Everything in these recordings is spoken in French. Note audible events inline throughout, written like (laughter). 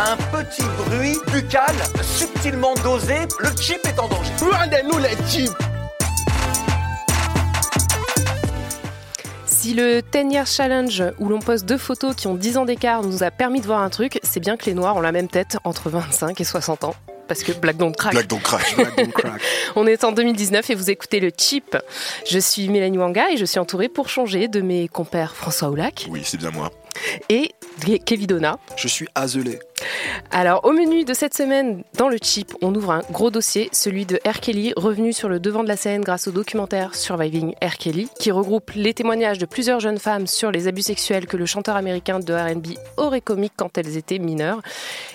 Un petit bruit buccal subtilement dosé, le chip est en danger. Regardez-nous les chips Si le 10 Years Challenge, où l'on poste deux photos qui ont 10 ans d'écart, nous a permis de voir un truc, c'est bien que les Noirs ont la même tête entre 25 et 60 ans. Parce que Black Don't Crack. Black Don't Crack. (laughs) On est en 2019 et vous écoutez le Chip. Je suis Mélanie Wanga et je suis entourée pour changer de mes compères François Oulac. Oui, c'est bien moi. Et Kevin Donna. Je suis azelé. Alors, au menu de cette semaine, dans le chip, on ouvre un gros dossier, celui de R. Kelly, revenu sur le devant de la scène grâce au documentaire Surviving R. Kelly, qui regroupe les témoignages de plusieurs jeunes femmes sur les abus sexuels que le chanteur américain de RB aurait commis quand elles étaient mineures.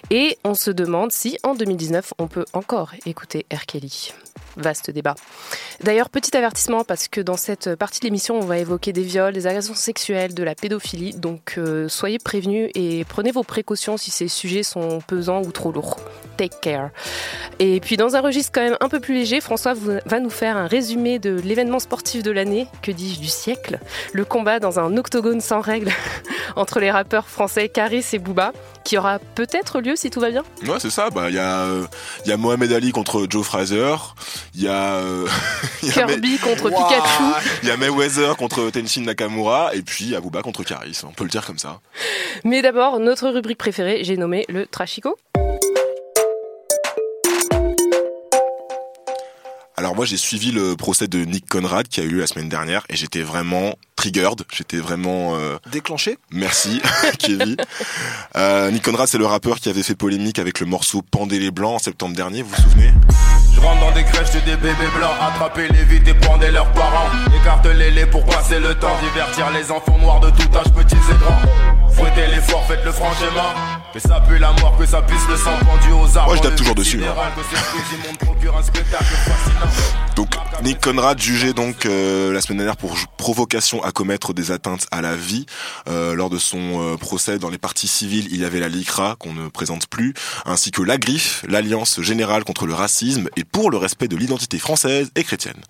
Et on se demande si, en 2019, on peut encore écouter R. Kelly. Vaste débat. D'ailleurs, petit avertissement, parce que dans cette partie de l'émission, on va évoquer des viols, des agressions sexuelles, de la pédophilie. Donc, euh, soyez prévenus et prenez vos précautions si ces sujets sont pesants ou trop lourds. Take care. Et puis, dans un registre quand même un peu plus léger, François va nous faire un résumé de l'événement sportif de l'année, que dis-je du siècle, le combat dans un octogone sans règles (laughs) entre les rappeurs français Caris et Booba, qui aura peut-être lieu si tout va bien. Ouais, c'est ça. Bah, il y euh, y a Mohamed Ali contre Joe Fraser. Il y a, euh, (laughs) il y a Kirby contre Pikachu. Il y a Mayweather contre Tenshin Nakamura et puis Abouba contre Karis. On peut le dire comme ça. Mais d'abord, notre rubrique préférée, j'ai nommé le Trashico. Alors moi j'ai suivi le procès de Nick Conrad qui a eu lieu la semaine dernière et j'étais vraiment triggered, j'étais vraiment euh, Déclenché Merci (laughs) Kevin. Euh, Nick Conrad c'est le rappeur qui avait fait polémique avec le morceau Pendez les blancs en septembre dernier, vous vous souvenez? Dans des crèches de des bébés blancs, attrapez les vides et pendez leurs parents. Écartelez-les pour passer le temps, divertir les enfants noirs de tout âge, petits et grands. Fouettez l'effort, faites le franchement. Mais ça pue la mort, que ça puisse le sang pendu aux arbres. Moi, je tape Le toujours dessus, hein. que. Donc Nick Conrad jugé donc euh, la semaine dernière pour provocation à commettre des atteintes à la vie. Euh, lors de son euh, procès dans les parties civiles, il y avait la LICRA qu'on ne présente plus, ainsi que la Griffe, l'Alliance générale contre le racisme et pour le respect de l'identité française et chrétienne.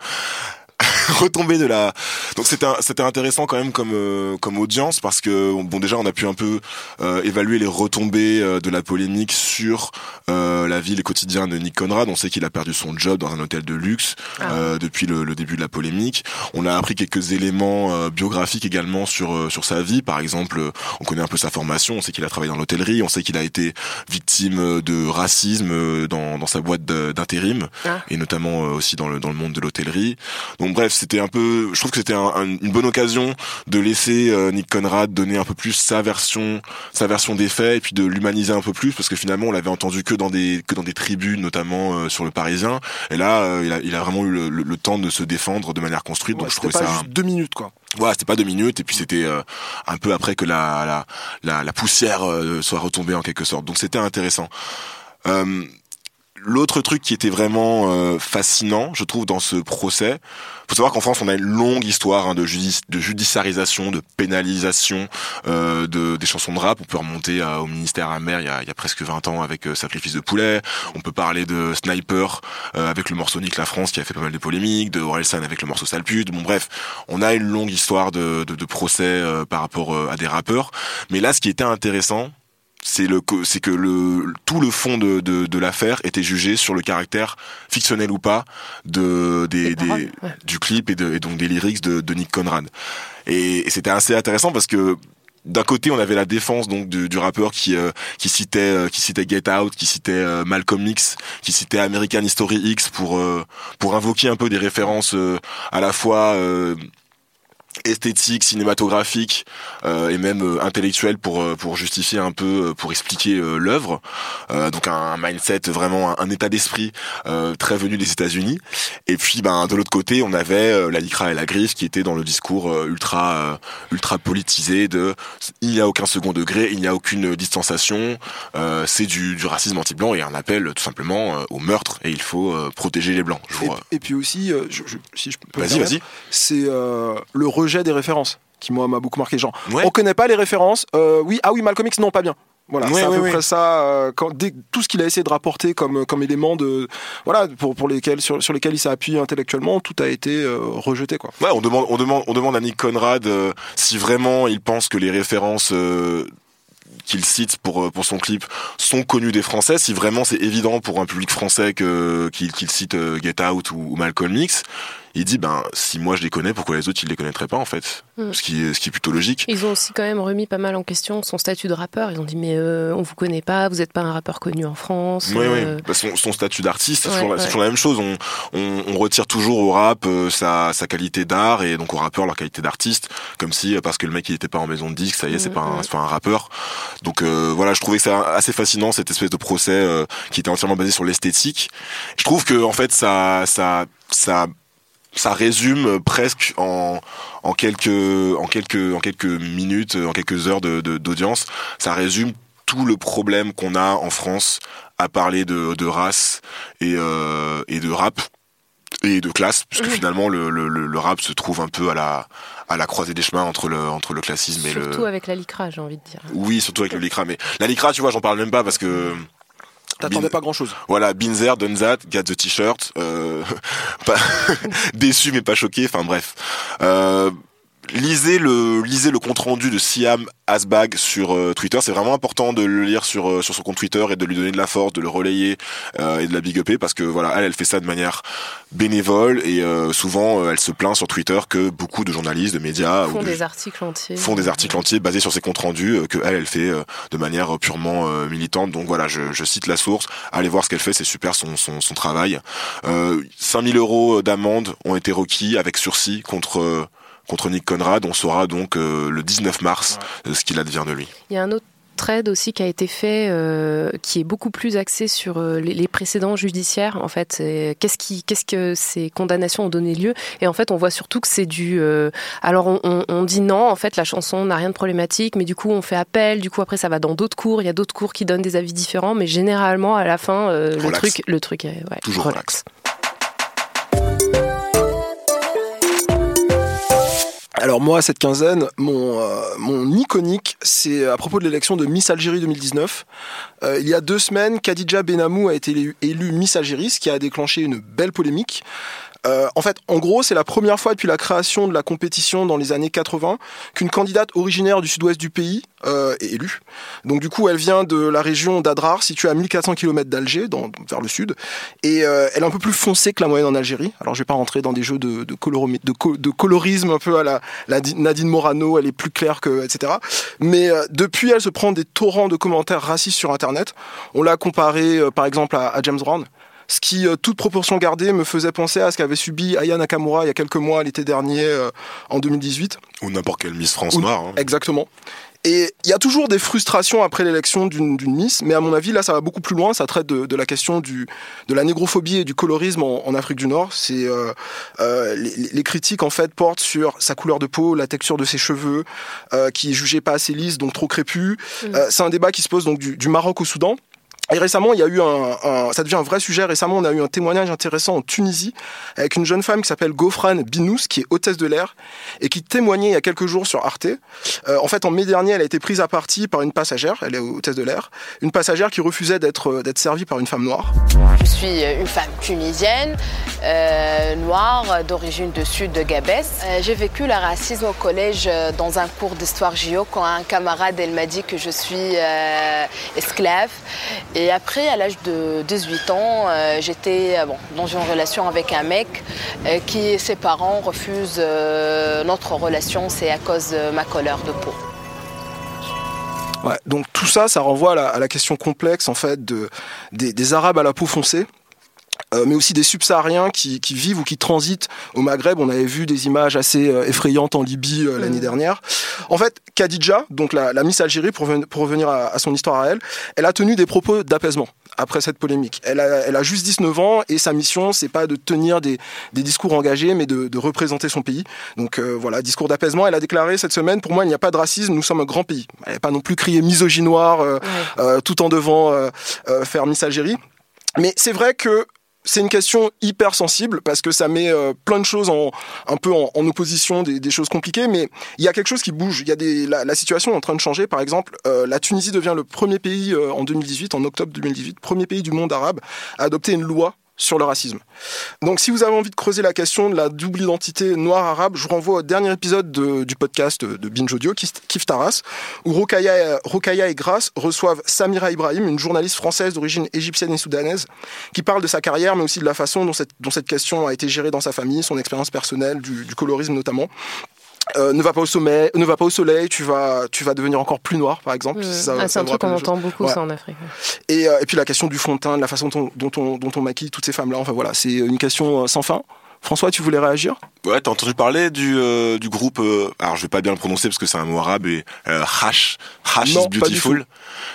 (laughs) Retombée de la donc c'était c'était intéressant quand même comme euh, comme audience parce que bon déjà on a pu un peu euh, évaluer les retombées euh, de la polémique sur euh, la vie le quotidien de Nick Conrad. On sait qu'il a perdu son job dans un hôtel de luxe euh, depuis le, le début de la polémique. On a appris quelques éléments euh, biographiques également sur euh, sur sa vie. Par exemple on connaît un peu sa formation. On sait qu'il a travaillé dans l'hôtellerie. On sait qu'il a été victime de racisme dans dans sa boîte d'intérim Ah. et notamment euh, aussi dans le dans le monde de l'hôtellerie. Donc bref, c'était un peu, je trouve que c'était un- un- une bonne occasion de laisser euh, Nick Conrad donner un peu plus sa version, sa version des faits et puis de l'humaniser un peu plus parce que finalement on l'avait entendu que dans des que dans des tribunes notamment euh, sur le Parisien et là euh, il, a, il a vraiment eu le, le- le temps de se défendre de manière construite donc Ouais, je C'était trouvais pas ça juste deux minutes, quoi. voilà, c'était pas deux minutes et puis c'était euh, un peu après que la la la, la poussière euh, soit retombée en quelque sorte. Donc c'était intéressant. Euh, L'autre truc qui était vraiment euh, fascinant, je trouve, dans ce procès, faut savoir qu'en France, on a une longue histoire hein, de, de judiciarisation, de pénalisation euh, de, des chansons de rap. On peut remonter à- au ministère amer il y a, il y a presque 20 ans avec euh, Sacrifice de poulet. On peut parler de Sniper euh, avec le morceau Nick la France qui a fait pas mal de polémiques, de Orelsan avec le morceau Sale pute. Bon bref, on a une longue histoire de, de, de procès euh, par rapport euh, à des rappeurs. Mais là, ce qui était intéressant, c'est le c'est que le tout le fond de, de, de l'affaire était jugé sur le caractère fictionnel ou pas de des, Des ouais. du clip et, de, et donc des lyrics de, de Nick Conrad et, et c'était assez intéressant parce que d'un côté, on avait la défense donc du, du rappeur qui euh, qui citait euh, qui citait Get Out, qui citait euh, Malcolm X, qui citait American History X pour euh, pour invoquer un peu des références euh, à la fois euh, esthétique, cinématographique euh, et même euh, intellectuel pour euh, pour justifier un peu, euh, pour expliquer euh, l'œuvre. Donc un mindset vraiment un, un état d'esprit très venu des États-Unis. Et puis ben de l'autre côté, on avait la Licra et la Griffe qui étaient dans le discours ultra ultra politisé de il n'y a aucun second degré, il n'y a aucune distanciation, c'est du, du racisme anti-blanc et un appel tout simplement au meurtre et il faut protéger les blancs. Je Et, puis aussi, je- je- si je peux Vas-y, vas-y. c'est le rejet des références qui moi m'a beaucoup marqué. Genre, Ouais. on connaît pas les références. euh, oui, ah oui, Malcolm X, non, pas bien. Voilà, Ouais, c'est à ouais, peu ouais. près ça. euh, quand, dès- tout ce qu'il a essayé de rapporter comme comme élément de voilà pour pour lesquels sur, sur lesquels il s'est appuyé intellectuellement, tout a été euh, rejeté quoi. Ouais, on demande, on demande, on demande à Nick Conrad euh, si vraiment il pense que les références euh, qu'il cite pour euh, pour son clip sont connues des Français, si vraiment c'est évident pour un public français que qu'il cite euh, Get Out ou, ou Malcolm X. Il dit ben si moi je les connais, pourquoi les autres ils les connaîtraient pas en fait Mm. Ce qui est ce qui est plutôt logique. Ils ont aussi quand même remis pas mal en question son statut de rappeur. Ils ont dit mais euh, on vous connaît pas, vous n'êtes pas un rappeur connu en France. Oui, euh, oui. Bah, son, son statut d'artiste, c'est Ouais, toujours, la- c'est ouais. toujours la même chose. On, on, on retire toujours au rap euh, sa, sa qualité d'art et donc au rappeur leur qualité d'artiste, comme si euh, parce que le mec il était pas en maison de disque, ça y est, c'est Mhm, pas un, c'est pas un rappeur. Donc euh, voilà, je trouvais que c'est assez fascinant cette espèce de procès euh, qui était entièrement basé sur l'esthétique. Je trouve que en fait ça, ça, ça ça résume presque en, en quelques en quelques en quelques minutes, en quelques heures de de- d'audience, ça résume tout le problème qu'on a en France à parler de, de race et, euh, et de rap et de classe, puisque finalement le, le, le, rap se trouve un peu à la à la croisée des chemins entre le entre le classisme et surtout le avec la licra, j'ai envie de dire. oui surtout avec le lycra mais la lycra tu vois j'en parle même pas parce que T'attendais pas grand chose. voilà, Binzer, done that, got the t-shirt, euh, (laughs) pas (laughs) déçu mais pas choqué, enfin bref. Euh, lisez le lisez le compte rendu de Siam Asbag sur euh, Twitter, c'est vraiment important de le lire sur euh, sur son compte Twitter et de lui donner de la force, de le relayer euh, et de la big upper parce que voilà, elle elle fait ça de manière bénévole et euh, souvent elle se plaint sur Twitter que beaucoup de journalistes, de médias font ou de- des articles entiers. font des articles entiers basés sur ses comptes rendus euh, que elle elle fait euh, de manière purement euh, militante. Donc voilà je, je cite la source. Allez voir ce qu'elle fait c'est super son, son, son travail. Euh, 5000 euros d'amende ont été requis avec sursis contre euh, contre Nick Conrad on saura donc euh, le 19 mars euh, ce qu'il advient de lui Il y a un autre trade aussi qui a été fait, euh, qui est beaucoup plus axé sur euh, les, les précédents judiciaires. En fait, qu'est-ce qui, qu'est-ce que ces condamnations ont donné lieu? Et en fait, on voit surtout que c'est du. euh, alors, on, on- on dit non. En fait, la chanson n'a rien de problématique, mais du coup, on fait appel. Du coup, après, ça va dans d'autres cours. Il y a d'autres cours qui donnent des avis différents, mais généralement, à la fin, euh, le Relax. truc, le truc est ouais, Toujours relax. Alors moi, cette quinzaine, mon, euh, mon iconique, c'est à propos de l'élection de Miss Algérie 2019. Euh, il y a deux semaines, Khadija Benamou a été élue, Miss Algérie, ce qui a déclenché une belle polémique. Euh, en fait, en gros, c'est la première fois depuis la création de la compétition dans les années 80 qu'une candidate originaire du sud-ouest du pays euh, est élue. Donc du coup, elle vient de la région d'Adrar, située à 1400 km d'Alger, vers le sud, et euh, elle est un peu plus foncée que la moyenne en Algérie. Alors je vais pas rentrer dans des jeux de, de, de, de colorisme un peu à la, la Di- Nadine Morano, elle est plus claire que etc. Mais euh, depuis, elle se prend des torrents de commentaires racistes sur Internet. On l'a comparé euh, par exemple à, à James Brown. Ce qui, euh, toute proportion gardée, me faisait penser à ce qu'avait subi Aya Nakamura il y a quelques mois, l'été dernier, euh, en 2018. ou n'importe quelle Miss France noire hein. Exactement. Et il y a toujours des frustrations après l'élection d'une Miss, mais à mon avis, là, ça va beaucoup plus loin. Ça traite de, de la question du, de la négrophobie et du colorisme en, en Afrique du Nord. C'est euh, euh, les, les critiques en fait portent sur sa couleur de peau, la texture de ses cheveux, euh, qui est jugée pas assez lisse, donc trop crépus. Euh, c'est un débat qui se pose donc du, du Maroc au Soudan. Et récemment, il y a eu un, ça devient un vrai sujet. Récemment, on a eu un témoignage intéressant en Tunisie avec une jeune femme qui s'appelle Gofran Binous, qui est hôtesse de l'air et qui témoignait il y a quelques jours sur Arte. Euh, en fait, en mai dernier, elle a été prise à partie par une passagère. Elle est hôtesse de l'air, une passagère qui refusait d'être euh, d'être servie par une femme noire. Je suis une femme tunisienne, euh, noire, d'origine du sud de Gabès. Euh, J'ai vécu le racisme au collège euh, dans un cours d'histoire géo quand un camarade elle m'a dit que je suis euh, esclave. Et après, à l'âge de 18 ans, euh, j'étais euh, bon, dans une relation avec un mec euh, qui, ses parents refusent notre relation, c'est à cause de ma couleur de peau. Ouais, donc tout ça, ça renvoie à la, question complexe en fait de, des, des Arabes à la peau foncée. Euh, mais aussi des subsahariens qui, qui, vivent ou qui transitent au Maghreb. On avait vu des images assez euh, effrayantes en Libye euh, l'année dernière. En fait, Khadija, donc la, la Miss Algérie, pour, pour revenir à, à, son histoire à elle, elle a tenu des propos d'apaisement après cette polémique. Elle a, elle a juste 19 ans et sa mission, c'est pas de tenir des, des, discours engagés, mais de, de représenter son pays. Donc euh, voilà, discours d'apaisement. Elle a déclaré cette semaine, pour moi, il n'y a pas de racisme, nous sommes un grand pays. Elle n'a pas non plus crié misogynoire euh, ouais. euh, tout en devant faire Miss Algérie. Mais c'est vrai que c'est une question hyper sensible parce que ça met euh, plein de choses en, un peu en, opposition, des, choses compliquées, mais il y a quelque chose qui bouge. Il y a des, la, la, situation est en train de changer. Par exemple, euh, la Tunisie devient le premier pays euh, en 2018, en octobre 2018, premier pays du monde arabe à adopter une loi sur le racisme. Donc si vous avez envie de creuser la question de la double identité noire-arabe, je vous renvoie au dernier épisode de, du podcast de Binge Audio, Kif Taras, où Rokaya, et Grace reçoivent Samira Ibrahim, une journaliste française d'origine égyptienne et soudanaise, qui parle de sa carrière, mais aussi de la façon dont cette, question a été gérée dans sa famille, son expérience personnelle, du colorisme notamment. Euh, ne va pas au sommet, ne va pas au soleil, tu vas, tu vas devenir encore plus noir, par exemple. Mmh. Ah, c'est un truc qu'on entend beaucoup, ouais. ça, en Afrique. Et, euh, et, puis la question du fond de teint, de la façon dont, dont, on, dont on maquille toutes ces femmes-là, enfin voilà, c'est une question sans fin. François, tu voulais réagir? Ouais, t'as entendu parler du, euh, du groupe, euh, alors je vais pas bien le prononcer parce que c'est un mot arabe, et euh, Hash, Hash non, is Beautiful.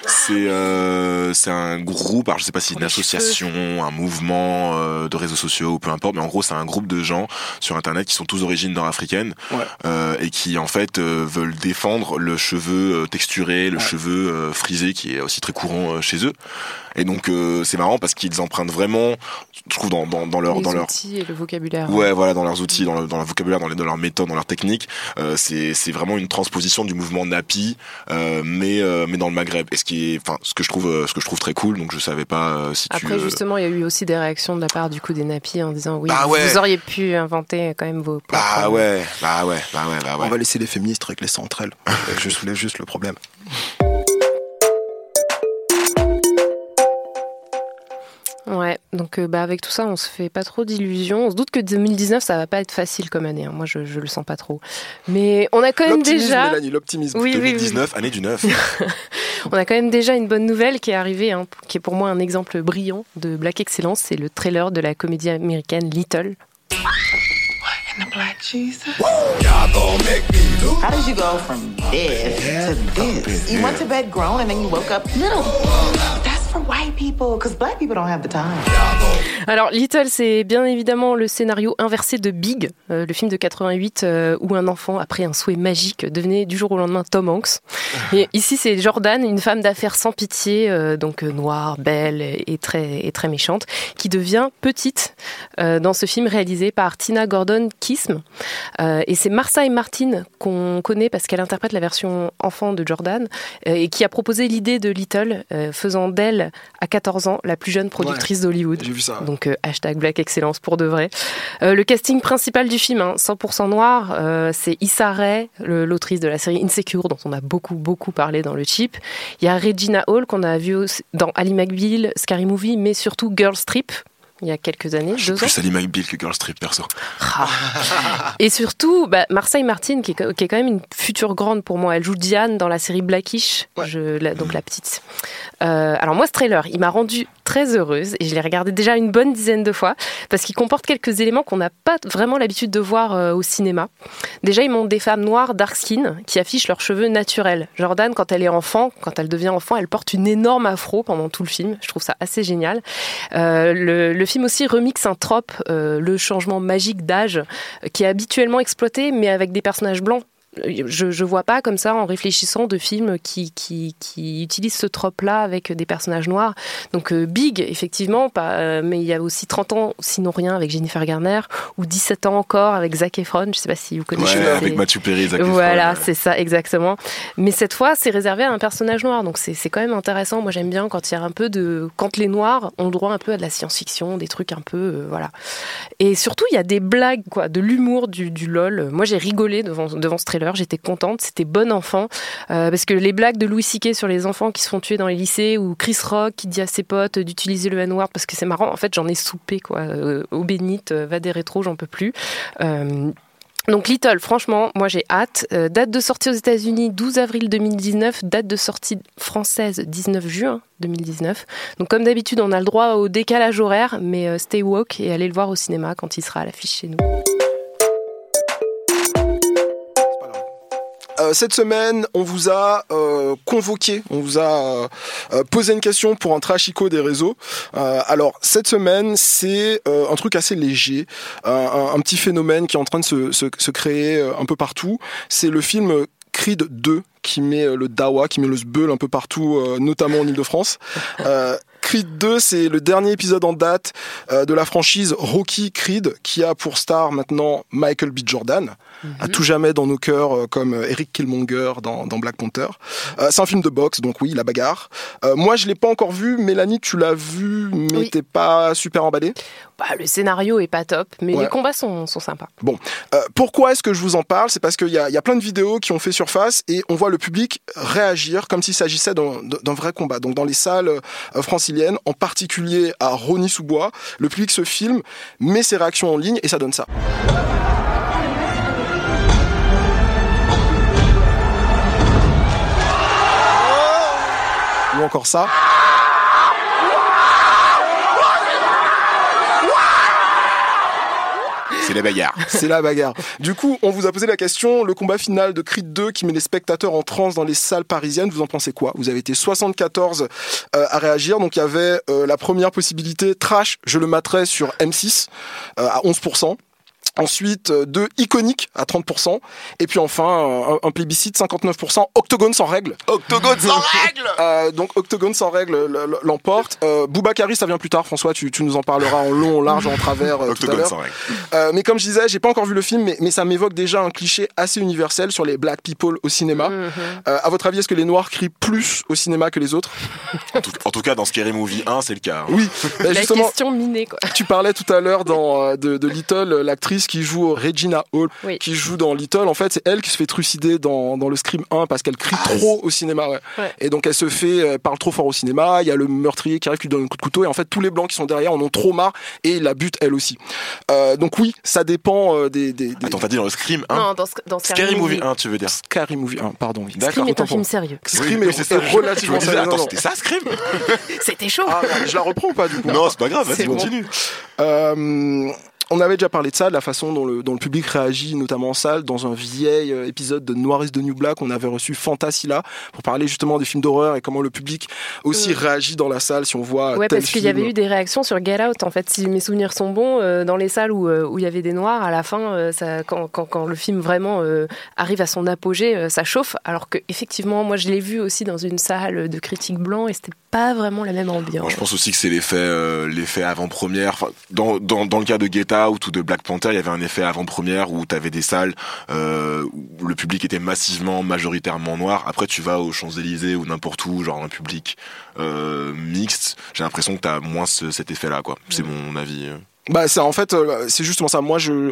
C'est euh, c'est un groupe, alors je sais pas si une association, un mouvement euh, de réseaux sociaux ou peu importe, mais en gros c'est un groupe de gens sur internet qui sont tous d'origine nord-africaine ouais. euh, et qui en fait euh, veulent défendre le cheveu texturé, le Ouais. cheveu euh, frisé qui est aussi très courant euh, chez eux. Et donc euh, c'est marrant parce qu'ils empruntent vraiment, je trouve dans, dans, dans leur Les dans leur outils et le vocabulaire. Ouais, voilà, dans leurs outils, dans, le, dans leur vocabulaire, dans, les, dans leurs méthodes, dans leurs techniques, euh, c'est c'est vraiment une transposition du mouvement Napi, euh, mais euh, mais dans le Maghreb. Et ce qui est, enfin, ce que je trouve, euh, ce que je trouve très cool. Donc je savais pas euh, si tu. Après, euh, justement, il y a eu aussi des réactions de la part du coup des nappies en disant oui, Bah vous- ouais. vous auriez pu inventer quand même vos. Bah ouais, bah ouais, bah ouais, bah On ouais. va laisser les féministes régler ça entre elles. je soulève juste le problème. Ouais, donc euh, bah, avec tout ça, on se fait pas trop d'illusions. On se doute que 2019, ça va pas être facile comme année. hein. Moi, je, je le sens pas trop. Mais on a quand même déjà. Mélanie, l'optimisme. Oui, oui, oui. 2019, année du 9. (laughs) On a quand même déjà une bonne nouvelle qui est arrivée, hein, qui est pour moi un exemple brillant de Black Excellence. C'est le trailer de la comédie américaine Little. Black Jesus. How did you go from this to this? You went to bed grown and then you woke up little. That's for white people, because black people don't have the time. Alors Little, c'est bien évidemment le scénario inversé de Big, euh, le film de 88 euh, où un enfant, après un souhait magique, devenait du jour au lendemain Tom Hanks. Et ici, c'est Jordan, une femme d'affaires sans pitié, euh, donc noire, belle et très, et très méchante, qui devient petite dans ce film réalisé par Tina Gordon Kism. Et c'est Marcia Martin qu'on connaît parce qu'elle interprète la version enfant de Jordan et qui a proposé l'idée de Little, faisant d'elle à 14 ans la plus jeune productrice d'Hollywood. J'ai vu ça. Donc euh, hashtag Black Excellence pour de vrai. Euh, le casting principal du film, hein, 100% noir, euh, c'est Issa Rae, l'autrice de la série Insecure, dont on a beaucoup beaucoup parlé dans le chip. Il y a Regina Hall qu'on a vu dans Ali McBeal, Scary Movie, mais surtout Girl Strip. Il y a quelques années, Je suis deux ans. plus Ali McBeal que Girl Strip perso. Ah. (laughs) Et surtout, bah, Marseille Martin, qui est, qui est quand même une future grande pour moi. Elle joue Diane dans la série Blackish, Ouais. je, la- donc la petite. Euh, alors moi, ce trailer, il m'a rendue très heureuse et je l'ai regardé déjà une bonne dizaine de fois parce qu'il comporte quelques éléments qu'on n'a pas vraiment l'habitude de voir euh, au cinéma. Déjà, ils montrent des femmes noires, dark skin, qui affichent leurs cheveux naturels. Jordan, quand elle est enfant, quand elle devient enfant, elle porte une énorme afro pendant tout le film. Je trouve ça assez génial. Euh, le, film aussi remixe un trope, euh, le changement magique d'âge, qui est habituellement exploité, mais avec des personnages blancs. Je, je vois pas comme ça en réfléchissant de films qui, qui, qui utilisent ce trope-là avec des personnages noirs. Donc euh, Big, effectivement, pas, euh, mais il y a aussi 30 ans, sinon rien, avec Jennifer Garner, ou 17 ans encore avec Zac Efron. Je sais pas si vous connaissez. Ouais, avec Matthew Perry, Zac Efron, voilà, ouais. c'est ça, exactement. Mais cette fois, c'est réservé à un personnage noir, donc c'est c'est quand même intéressant. Moi, j'aime bien quand il y a un peu de, quand les noirs ont le droit un peu à de la science-fiction, des trucs un peu, euh, voilà. Et surtout, il y a des blagues, quoi, de l'humour, du, du lol. Moi, j'ai rigolé devant, devant ce trailer. J'étais contente. C'était bon enfant, euh, parce que les blagues de Louis C.K. sur les enfants qui se font tuer dans les lycées, ou Chris Rock qui dit à ses potes d'utiliser le N-word parce que c'est marrant. En fait, j'en ai soupé, quoi. Euh, bénite, euh, va des rétros, j'en peux plus. Euh, Donc Little, franchement, moi j'ai hâte. Date de sortie aux États-Unis 12 avril 2019, date de sortie française 19 juin 2019. Donc comme d'habitude, on a le droit au décalage horaire, mais stay woke et allez le voir au cinéma quand il sera à l'affiche chez nous. Euh, cette semaine, on vous a euh, convoqué, on vous a euh, posé une question pour un trachico des réseaux. alors cette semaine, c'est un truc assez léger, un, petit phénomène qui est en train de se, créer un peu partout. C'est le film Creed 2 qui met le dawa, qui met le sbeul un peu partout, notamment en Ile-de-France. Creed 2, c'est le dernier épisode en date de la franchise Rocky Creed, qui a pour star maintenant Michael B. Jordan à tout jamais dans nos cœurs, euh, comme euh, Eric Killmonger dans, Black Panther. Euh, c'est un film de boxe, donc oui, la bagarre. moi, je l'ai pas encore vu. Mélanie, tu l'as vu, mais t'es pas super emballé bah, Le scénario est pas top, mais les combats sont, sympas. Bon, pourquoi est-ce que je vous en parle? C'est parce qu'il y a, y a plein de vidéos qui ont fait surface et on voit le public réagir comme s'il s'agissait d'un vrai combat. Donc dans les salles franciliennes, en particulier à Rony-sous-Bois, le public se filme, met ses réactions en ligne et ça donne ça. Encore ça. C'est la bagarre. C'est la bagarre. Du coup, on vous a posé la question, le combat final de Creed 2 qui met les spectateurs en transe dans les salles parisiennes, vous en pensez quoi? Vous avez été 74 euh, à réagir, donc il y avait euh, la première possibilité, trash, je le mettrais sur M6 euh, à 11%. Ensuite, euh, deux iconiques à 30%. Et puis enfin, un, plébiscite 59%. Octogone sans règle. Octogone sans (laughs) règle euh, Donc Octogone sans règle l'emporte. Euh, Boubacari, ça vient plus tard. François, tu, tu nous en parleras en long, en large, en travers euh, tout à l'heure. Euh, mais comme je disais, j'ai pas encore vu le film, mais, mais ça m'évoque déjà un cliché assez universel sur les black people au cinéma. Mm à votre avis, est-ce que les Noirs crient plus au cinéma que les autres? En tout, cas, dans Scary Movie 1, c'est le cas. Hein. Oui. (laughs) La question minée, quoi. Tu parlais tout à l'heure de Little, l'actrice qui joue Regina Hall, qui joue dans Little. En fait, c'est elle qui se fait trucider dans, dans le Scream 1 parce qu'elle crie ah, trop au cinéma. Ouais. Et donc, elle se fait, parle trop fort au cinéma. Il y a le meurtrier qui arrive, qui lui donne un coup de couteau. Et en fait, tous les blancs qui sont derrière en ont trop marre et la bute elle aussi. Euh, donc, oui, ça dépend euh, des, des, Attends, t'as dit dans le Scream 1 Non, dans, dans Scary, Movie 1, tu veux dire Scary Movie 1, pardon. Oui. Scream est un film sérieux. Scream est, est (laughs) relativement sérieux. Attends, c'était ça, Scream (laughs) (laughs) C'était chaud. Ah, je la reprends ou pas, du coup Non, c'est pas grave, vas-y, continue. Euh, on avait déjà parlé de ça, de la façon dont le, public réagit, notamment en salle, dans un vieil euh, épisode de Noir de New Black, on avait reçu Fantasilla pour parler justement des films d'horreur et comment le public aussi euh. réagit dans la salle si on voit. Ouais, parce qu'il y avait eu des réactions sur Get Out. En fait, si mes souvenirs sont bons, euh, dans les salles où, il y avait des noirs, à la fin, ça, quand, le film vraiment arrive à son apogée, ça chauffe. Alors que effectivement, moi, je l'ai vu aussi dans une salle de critiques blancs et c'était pas vraiment la même ambiance. je pense aussi que c'est l'effet, l'effet avant-première. dans, dans, le cas de Get Out ou de Black Panther, il y avait un effet avant-première où tu avais des salles euh, où le public était massivement, majoritairement noir. Après, tu vas aux Champs-Élysées ou n'importe où, genre un public euh, mixte. J'ai l'impression que tu as moins cet effet-là, quoi. C'est mon avis. Bah, c'est en fait, euh, c'est justement ça. Moi, je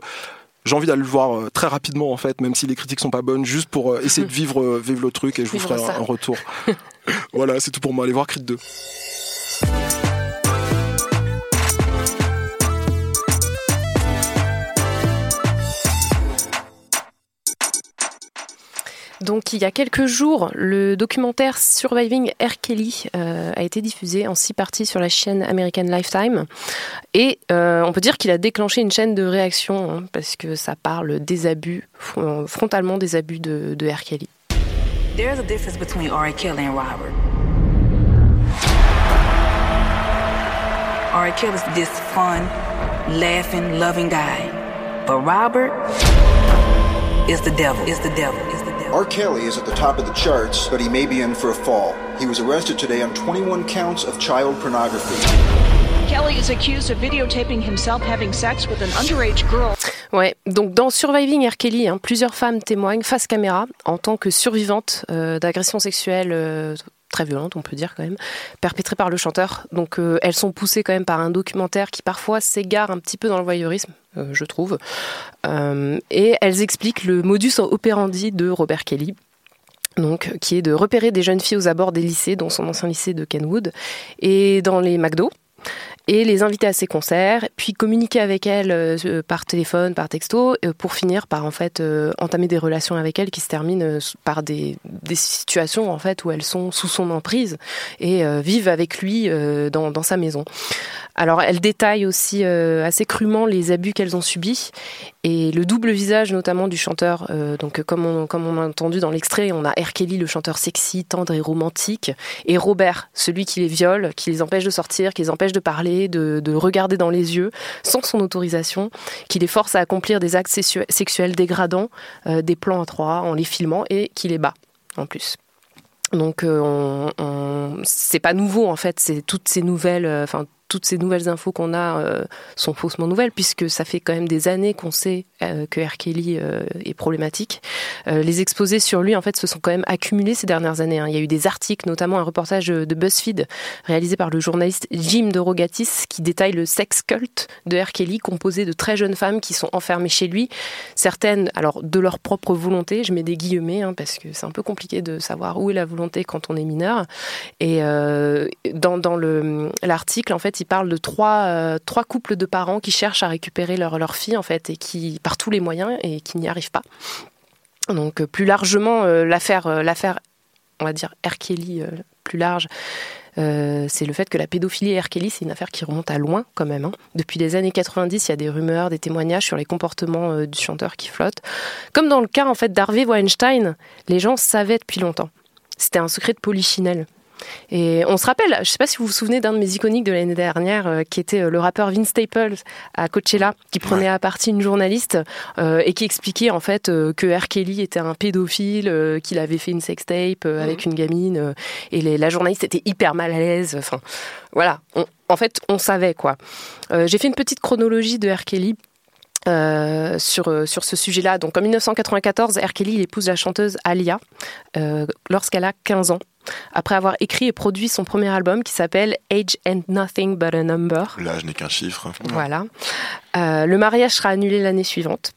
j'ai envie d'aller le voir très rapidement en fait, même si les critiques sont pas bonnes, juste pour essayer de vivre, vivre le truc et je vous ferai un, un, retour. (laughs) voilà, c'est tout pour moi. Allez voir Creed 2. Donc il y a quelques jours, le documentaire Surviving R. Kelly euh, a été diffusé en six parties sur la chaîne American Lifetime. Et euh, on peut dire qu'il a déclenché une chaîne de réaction hein, parce que ça parle des abus, frontalement des abus de, R. Kelly. There's a difference between R. Kelly and Robert. R. Kelly is this fun, laughing, loving guy. But Robert the devil, is the devil, R. Kelly is at the top of the charts, but he may be in for a fall. He was arrested today on 21 counts of child pornography. Kelly is accused of videotaping himself having sex with an underage girl. Ouais, donc dans Surviving R. Kelly, hein, plusieurs femmes témoignent face caméra en tant que survivantes euh, d'agressions sexuelles euh, très violente, on peut dire quand même, perpétrée par le chanteur. Donc euh, elles sont poussées quand même par un documentaire qui parfois s'égare un petit peu dans le voyeurisme, euh, je trouve. Euh, et elles expliquent le modus operandi de Robert Kelly. Donc, qui est de repérer des jeunes filles aux abords des lycées, dont son ancien lycée de Kenwood, et dans les McDo, et les inviter à ses concerts, puis communiquer avec elle euh, par téléphone, par texto, euh, pour finir par en fait euh, entamer des relations avec elle qui se terminent par des, des, situations en fait où elles sont sous son emprise et vivent avec lui dans, dans, sa maison. Alors elle détaille aussi assez crûment les abus qu'elles ont subis et le double visage notamment du chanteur. donc comme on, comme on a entendu dans l'extrait, on a R. Kelly, le chanteur sexy, tendre et romantique, et Robert, celui qui les viole, qui les empêche de sortir, qui les empêche de parler de, regarder dans les yeux sans son autorisation, qui les force à accomplir des actes sexuels dégradants, euh, des plans à trois en les filmant et qui les bat en plus. Donc, euh, c'est pas nouveau en fait. C'est toutes ces nouvelles, euh, toutes ces nouvelles infos qu'on a euh, sont faussement nouvelles, puisque ça fait quand même des années qu'on sait euh, que R. Kelly euh, est problématique. les exposés sur lui, en fait, se sont quand même accumulés ces dernières années. Hein. Il y a eu des articles, notamment un reportage de BuzzFeed réalisé par le journaliste Jim DeRogatis, qui détaille le sex cult de R. Kelly, composé de très jeunes femmes qui sont enfermées chez lui. Certaines, alors de leur propre volonté, je mets des guillemets, hein, parce que c'est un peu compliqué de savoir où est la volonté quand on est mineur. Et dans, dans l'article, en fait, il parle de trois, euh, trois couples de parents qui cherchent à récupérer leur, leur fille, en fait, et qui, par tous les moyens, et qui n'y arrivent pas. Donc, euh, plus largement, euh, l'affaire, l'affaire, on va dire, R. Kelly, plus large, c'est le fait que la pédophilie R. Kelly, c'est une affaire qui remonte à loin quand même. Hein. Depuis les années 90, il y a des rumeurs, des témoignages sur les comportements du chanteur qui flotte. Comme dans le cas en fait d'Harvey Weinstein, les gens savaient depuis longtemps. C'était un secret de polichinelle. Et on se rappelle, je ne sais pas si vous vous souvenez d'un de mes iconiques de l'année dernière, euh, qui était euh, le rappeur Vince Staples à Coachella, qui prenait à partie une journaliste euh, et qui expliquait en fait que R. Kelly était un pédophile, qu'il avait fait une sextape avec mhm. une gamine, et la journaliste était hyper mal à l'aise. Enfin, voilà. en fait, on savait quoi. J'ai fait une petite chronologie de R. Kelly sur, sur ce sujet-là. Donc en 1994, R. Kelly épouse la chanteuse Alia lorsqu'elle a 15 ans après avoir écrit et produit son premier album qui s'appelle Age and Nothing But a Number. L'âge n'est qu'un chiffre. Voilà. Euh, le mariage sera annulé l'année suivante.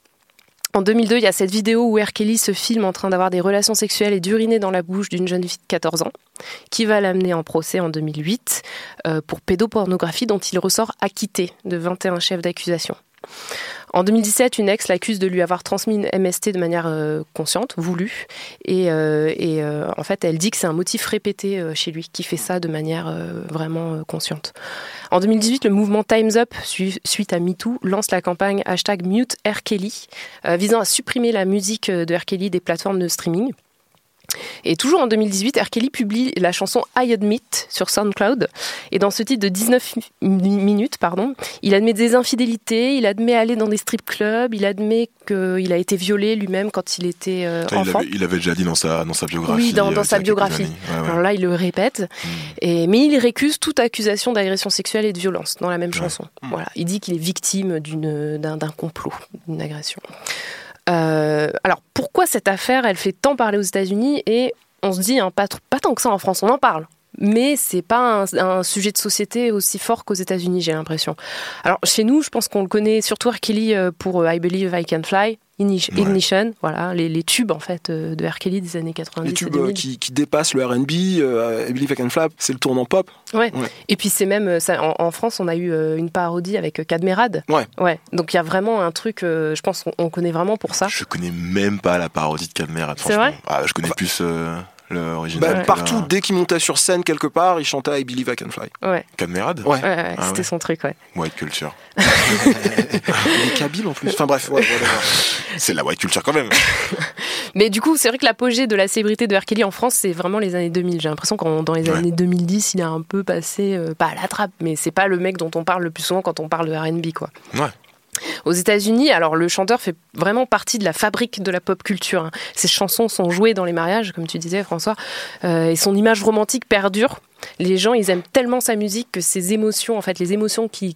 En 2002, il y a cette vidéo où R. Kelly se filme en train d'avoir des relations sexuelles et d'uriner dans la bouche d'une jeune fille de 14 ans, qui va l'amener en procès en 2008 euh, pour pédopornographie dont il ressort acquitté de 21 chefs d'accusation. En 2017, une ex l'accuse de lui avoir transmis une MST de manière euh, consciente, voulue. Et, euh, euh, en fait, elle dit que c'est un motif répété chez lui, qui fait ça de manière vraiment consciente. En 2018, le mouvement Time's Up, suite à MeToo, lance la campagne hashtag Mute visant à supprimer la musique de R. Des plateformes de streaming. Et toujours en 2018, R. Kelly publie la chanson I Admit sur SoundCloud. Et dans ce titre de 19 minutes, pardon, il admet des infidélités, il admet aller dans des strip clubs, il admet qu'il a été violé lui-même quand il était euh, enfant. Il avait, déjà dit dans sa, dans sa biographie. Oui, dans, euh, sa biographie. Alors là, il le répète. Hmm. Et, mais il récuse toute accusation d'agression sexuelle et de violence dans la même chanson. Hmm. Voilà. Il dit qu'il est victime d'un complot, d'une agression. Euh, alors pourquoi cette affaire, elle fait tant parler aux États-Unis et on se dit, hein, pas, pas tant que ça en France, on en parle mais c'est pas un, sujet de société aussi fort qu'aux États-Unis, j'ai l'impression. Alors chez nous, je pense qu'on le connaît surtout R. Kelly euh, pour euh, I Believe I Can Fly, Ignition, voilà, les, tubes en fait euh, de R. Kelly des années 90. Les tubes qui, dépassent le R&B, I Believe I Can Fly, c'est le tournant pop. Ouais. Et puis c'est même ça, en, France, on a eu une parodie avec Cadmerade. Ouais. Ouais. Donc il y a vraiment un truc, je pense, qu'on connaît vraiment pour ça. Je connais même pas la parodie de Cadmerade. C'est vrai. Ah, je connais plus. Bah, partout, dès qu'il montait sur scène quelque part, il chantait I Believe I Can Fly. Ouais. Cadmerade Ouais, ouais, ah c'était son truc, ouais. White culture. (laughs) il est kabyle en plus. Enfin bref, ouais, (laughs) c'est la white culture quand même. (laughs) Mais du coup, c'est vrai que l'apogée de la célébrité de R. Kelly en France, c'est vraiment les années 2000. J'ai l'impression que dans les années 2010, il a un peu passé, euh, pas à la trappe, mais c'est pas le mec dont on parle le plus souvent quand on parle de RB, quoi. Ouais. Aux États-Unis, alors le chanteur fait vraiment partie de la fabrique de la pop culture. Hein. Ses chansons sont jouées dans les mariages, comme tu disais, François, euh, et son image romantique perdure. Les gens, ils aiment tellement sa musique que ses émotions, en fait, les émotions qu'ils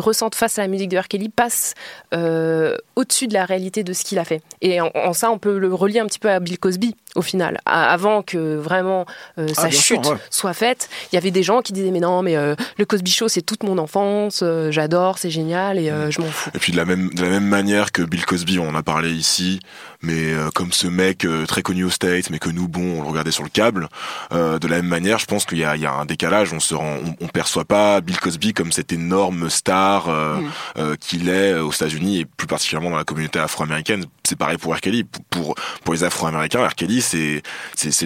ressentent face à la musique de R. Kelly passent euh, au-dessus de la réalité de ce qu'il a fait. Et en, en ça, on peut le relier un petit peu à Bill Cosby au final. Avant que vraiment euh, sa Ah, sûr, chute ouais. soit faite, il y avait des gens qui disaient mais non, mais euh, le Cosby Show c'est toute mon enfance, euh, j'adore, c'est génial et euh, je m'en fous. Et puis de la même de la même manière que Bill Cosby, on en a parlé ici, mais comme ce mec très connu aux States, mais que nous, bon, on le regardait sur le câble. de la même manière, je pense qu'il y y a un décalage. On se rend, on, on perçoit pas Bill Cosby comme cette énorme star Mm. qu'il est aux États-Unis et plus particulièrement dans la communauté afro-américaine. C'est pareil pour R. Kelly. Pour pour, les Afro-Américains, R. Kelly, c'est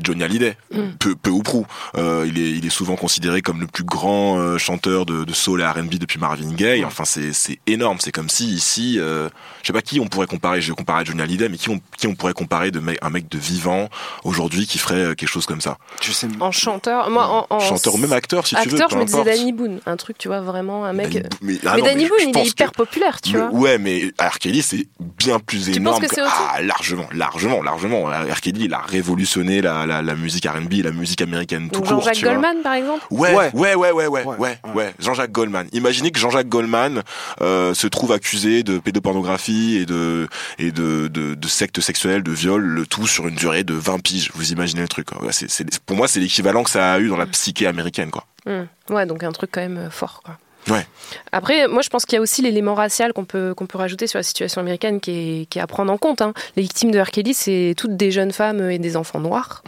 Johnny Hallyday, Mm. peu peu ou prou. Euh, il est il est souvent considéré comme le plus grand euh, chanteur de, de soul et R&B depuis Marvin Gaye. Enfin, c'est c'est énorme. C'est comme si ici, euh, je sais pas qui on pourrait comparer. Je vais comparer à Johnny Hallyday, mais qui on qui on pourrait comparer de mec, un mec de vivant aujourd'hui qui ferait euh, quelque chose comme ça? Je sais. En chanteur, moi en, en- Chanteur ou même acteur, si tu veux. acteur, je me disais. Danny Boone, un truc, tu vois, vraiment un mec. Danny mais, ah mais non, Danny je- Boone, il est hyper que- populaire, tu mais vois. ouais, mais R. Kelly, c'est bien plus énorme. que ah, largement, largement, largement. R. Kelly, il a révolutionné la, la, la musique R&B la musique américaine tout court. Jean-Jacques vois. Goldman, par exemple. Ouais, Ouais. ouais, ouais, ouais, ouais, ouais, ouais, Jean-Jacques Goldman. Imaginez que Jean-Jacques Goldman euh, se trouve accusé de pédopornographie et de et de, de, de secte sexuelle, de viol, le tout sur une durée de 20 piges. Vous imaginez le truc. Quoi. Ouais, c'est, c'est, pour moi, c'est l'équivalent que ça a eu dans la psyché américaine, quoi. Hmm. Ouais, donc un truc quand même euh, fort, quoi. Ouais. Après, moi, je pense qu'il y a aussi l'élément racial qu'on peut, qu'on peut rajouter sur la situation américaine qui est, qui est à prendre en compte. hein. Les victimes de R. Kelly, c'est toutes des jeunes femmes et des enfants noirs.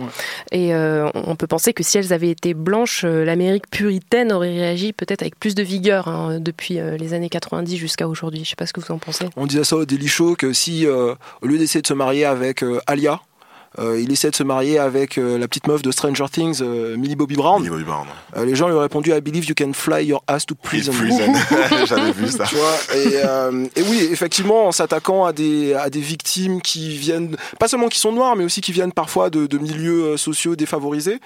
Et euh, on peut penser que si elles avaient été blanches, euh, l'Amérique puritaine aurait réagi peut-être avec plus de vigueur hein, depuis euh, les années 90 jusqu'à aujourd'hui. Je sais pas ce que vous en pensez. On disait ça au Daily Show que si, euh, au lieu d'essayer de se marier avec euh, Alia, euh, il essaie de se marier avec euh, la petite meuf de Stranger Things, euh, Millie Bobby Brown. Millie Bobby Brown. Euh, les gens lui ont répondu I believe you can fly your ass to prison. Prison. (laughs) (laughs) J'avais vu ça. Tu vois, et, euh, et oui, effectivement, en s'attaquant à des, à des victimes qui viennent, pas seulement qui sont noires, mais aussi qui viennent parfois de, de milieux sociaux défavorisés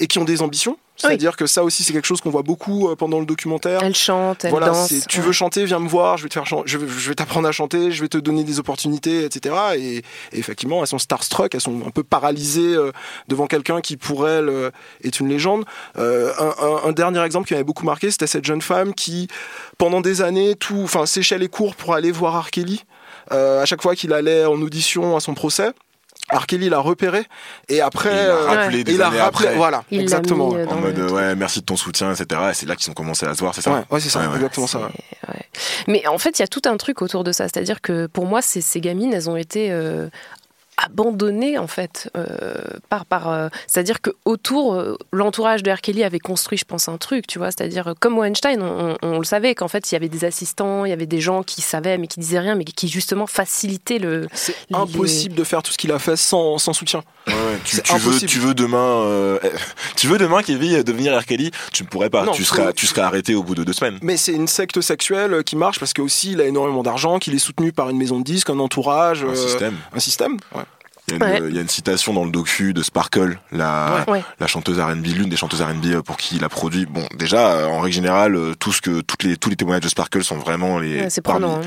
et qui ont des ambitions. C'est-à-dire que ça aussi, c'est quelque chose qu'on voit beaucoup euh, pendant le documentaire. Elle chante, elle voilà, danse. tu ouais. veux chanter, viens me voir, je vais te faire je vais, je vais t'apprendre à chanter, je vais te donner des opportunités, etc. Et, et effectivement, elles sont starstruck, elles sont un peu paralysées euh, devant quelqu'un qui pour elles euh, est une légende. Euh, un, un- un dernier exemple qui m'avait beaucoup marqué, c'était cette jeune femme qui, pendant des années, tout, enfin, séchait les cours pour aller voir. Euh, à chaque fois qu'il allait en audition à son procès. R. Kelly l'a repéré et après Il l'a euh, rappelé des il rappelé après. voilà Il exactement mis, euh, En mode, ouais, merci de ton soutien, etc. Et c'est là qu'ils ont commencé à se voir, c'est ça ouais, ouais, c'est ça exactement ça. Mais en fait, il y a tout un truc autour de ça. C'est-à-dire que pour moi, ces, ces gamines, elles ont été euh, abandonnées, en fait, euh, par. par euh, c'est-à-dire que autour, euh, l'entourage de R. Kelly avait construit, je pense, un truc, tu vois. C'est-à-dire, euh, comme Weinstein, on, on- on le savait qu'en fait, il y avait des assistants, il y avait des gens qui savaient, mais qui disaient rien, mais qui justement facilitaient le. c'est les- impossible de faire tout ce qu'il a fait sans, sans soutien Ouais, ouais, tu, veux, tu veux demain, euh, (laughs) tu veux demain, Kevin, devenir R. Kelly, tu ne pourrais pas. Non, tu serais, tu serais arrêté au bout de deux semaines. Mais c'est une secte sexuelle qui marche parce que aussi il a énormément d'argent, qu'il est soutenu par une maison de disques, un entourage, Un euh, système. un système. ouais. Il y, a une, Ouais. il y a une citation dans le docu de Sparkle, la, Ouais. la chanteuse R&B, l'une des chanteuses R&B pour qui il a produit. Bon, déjà, euh, en règle générale, euh, tout ce que, toutes les, tous les témoignages de Sparkle sont vraiment les, Ouais, c'est parmi, prenant. hein.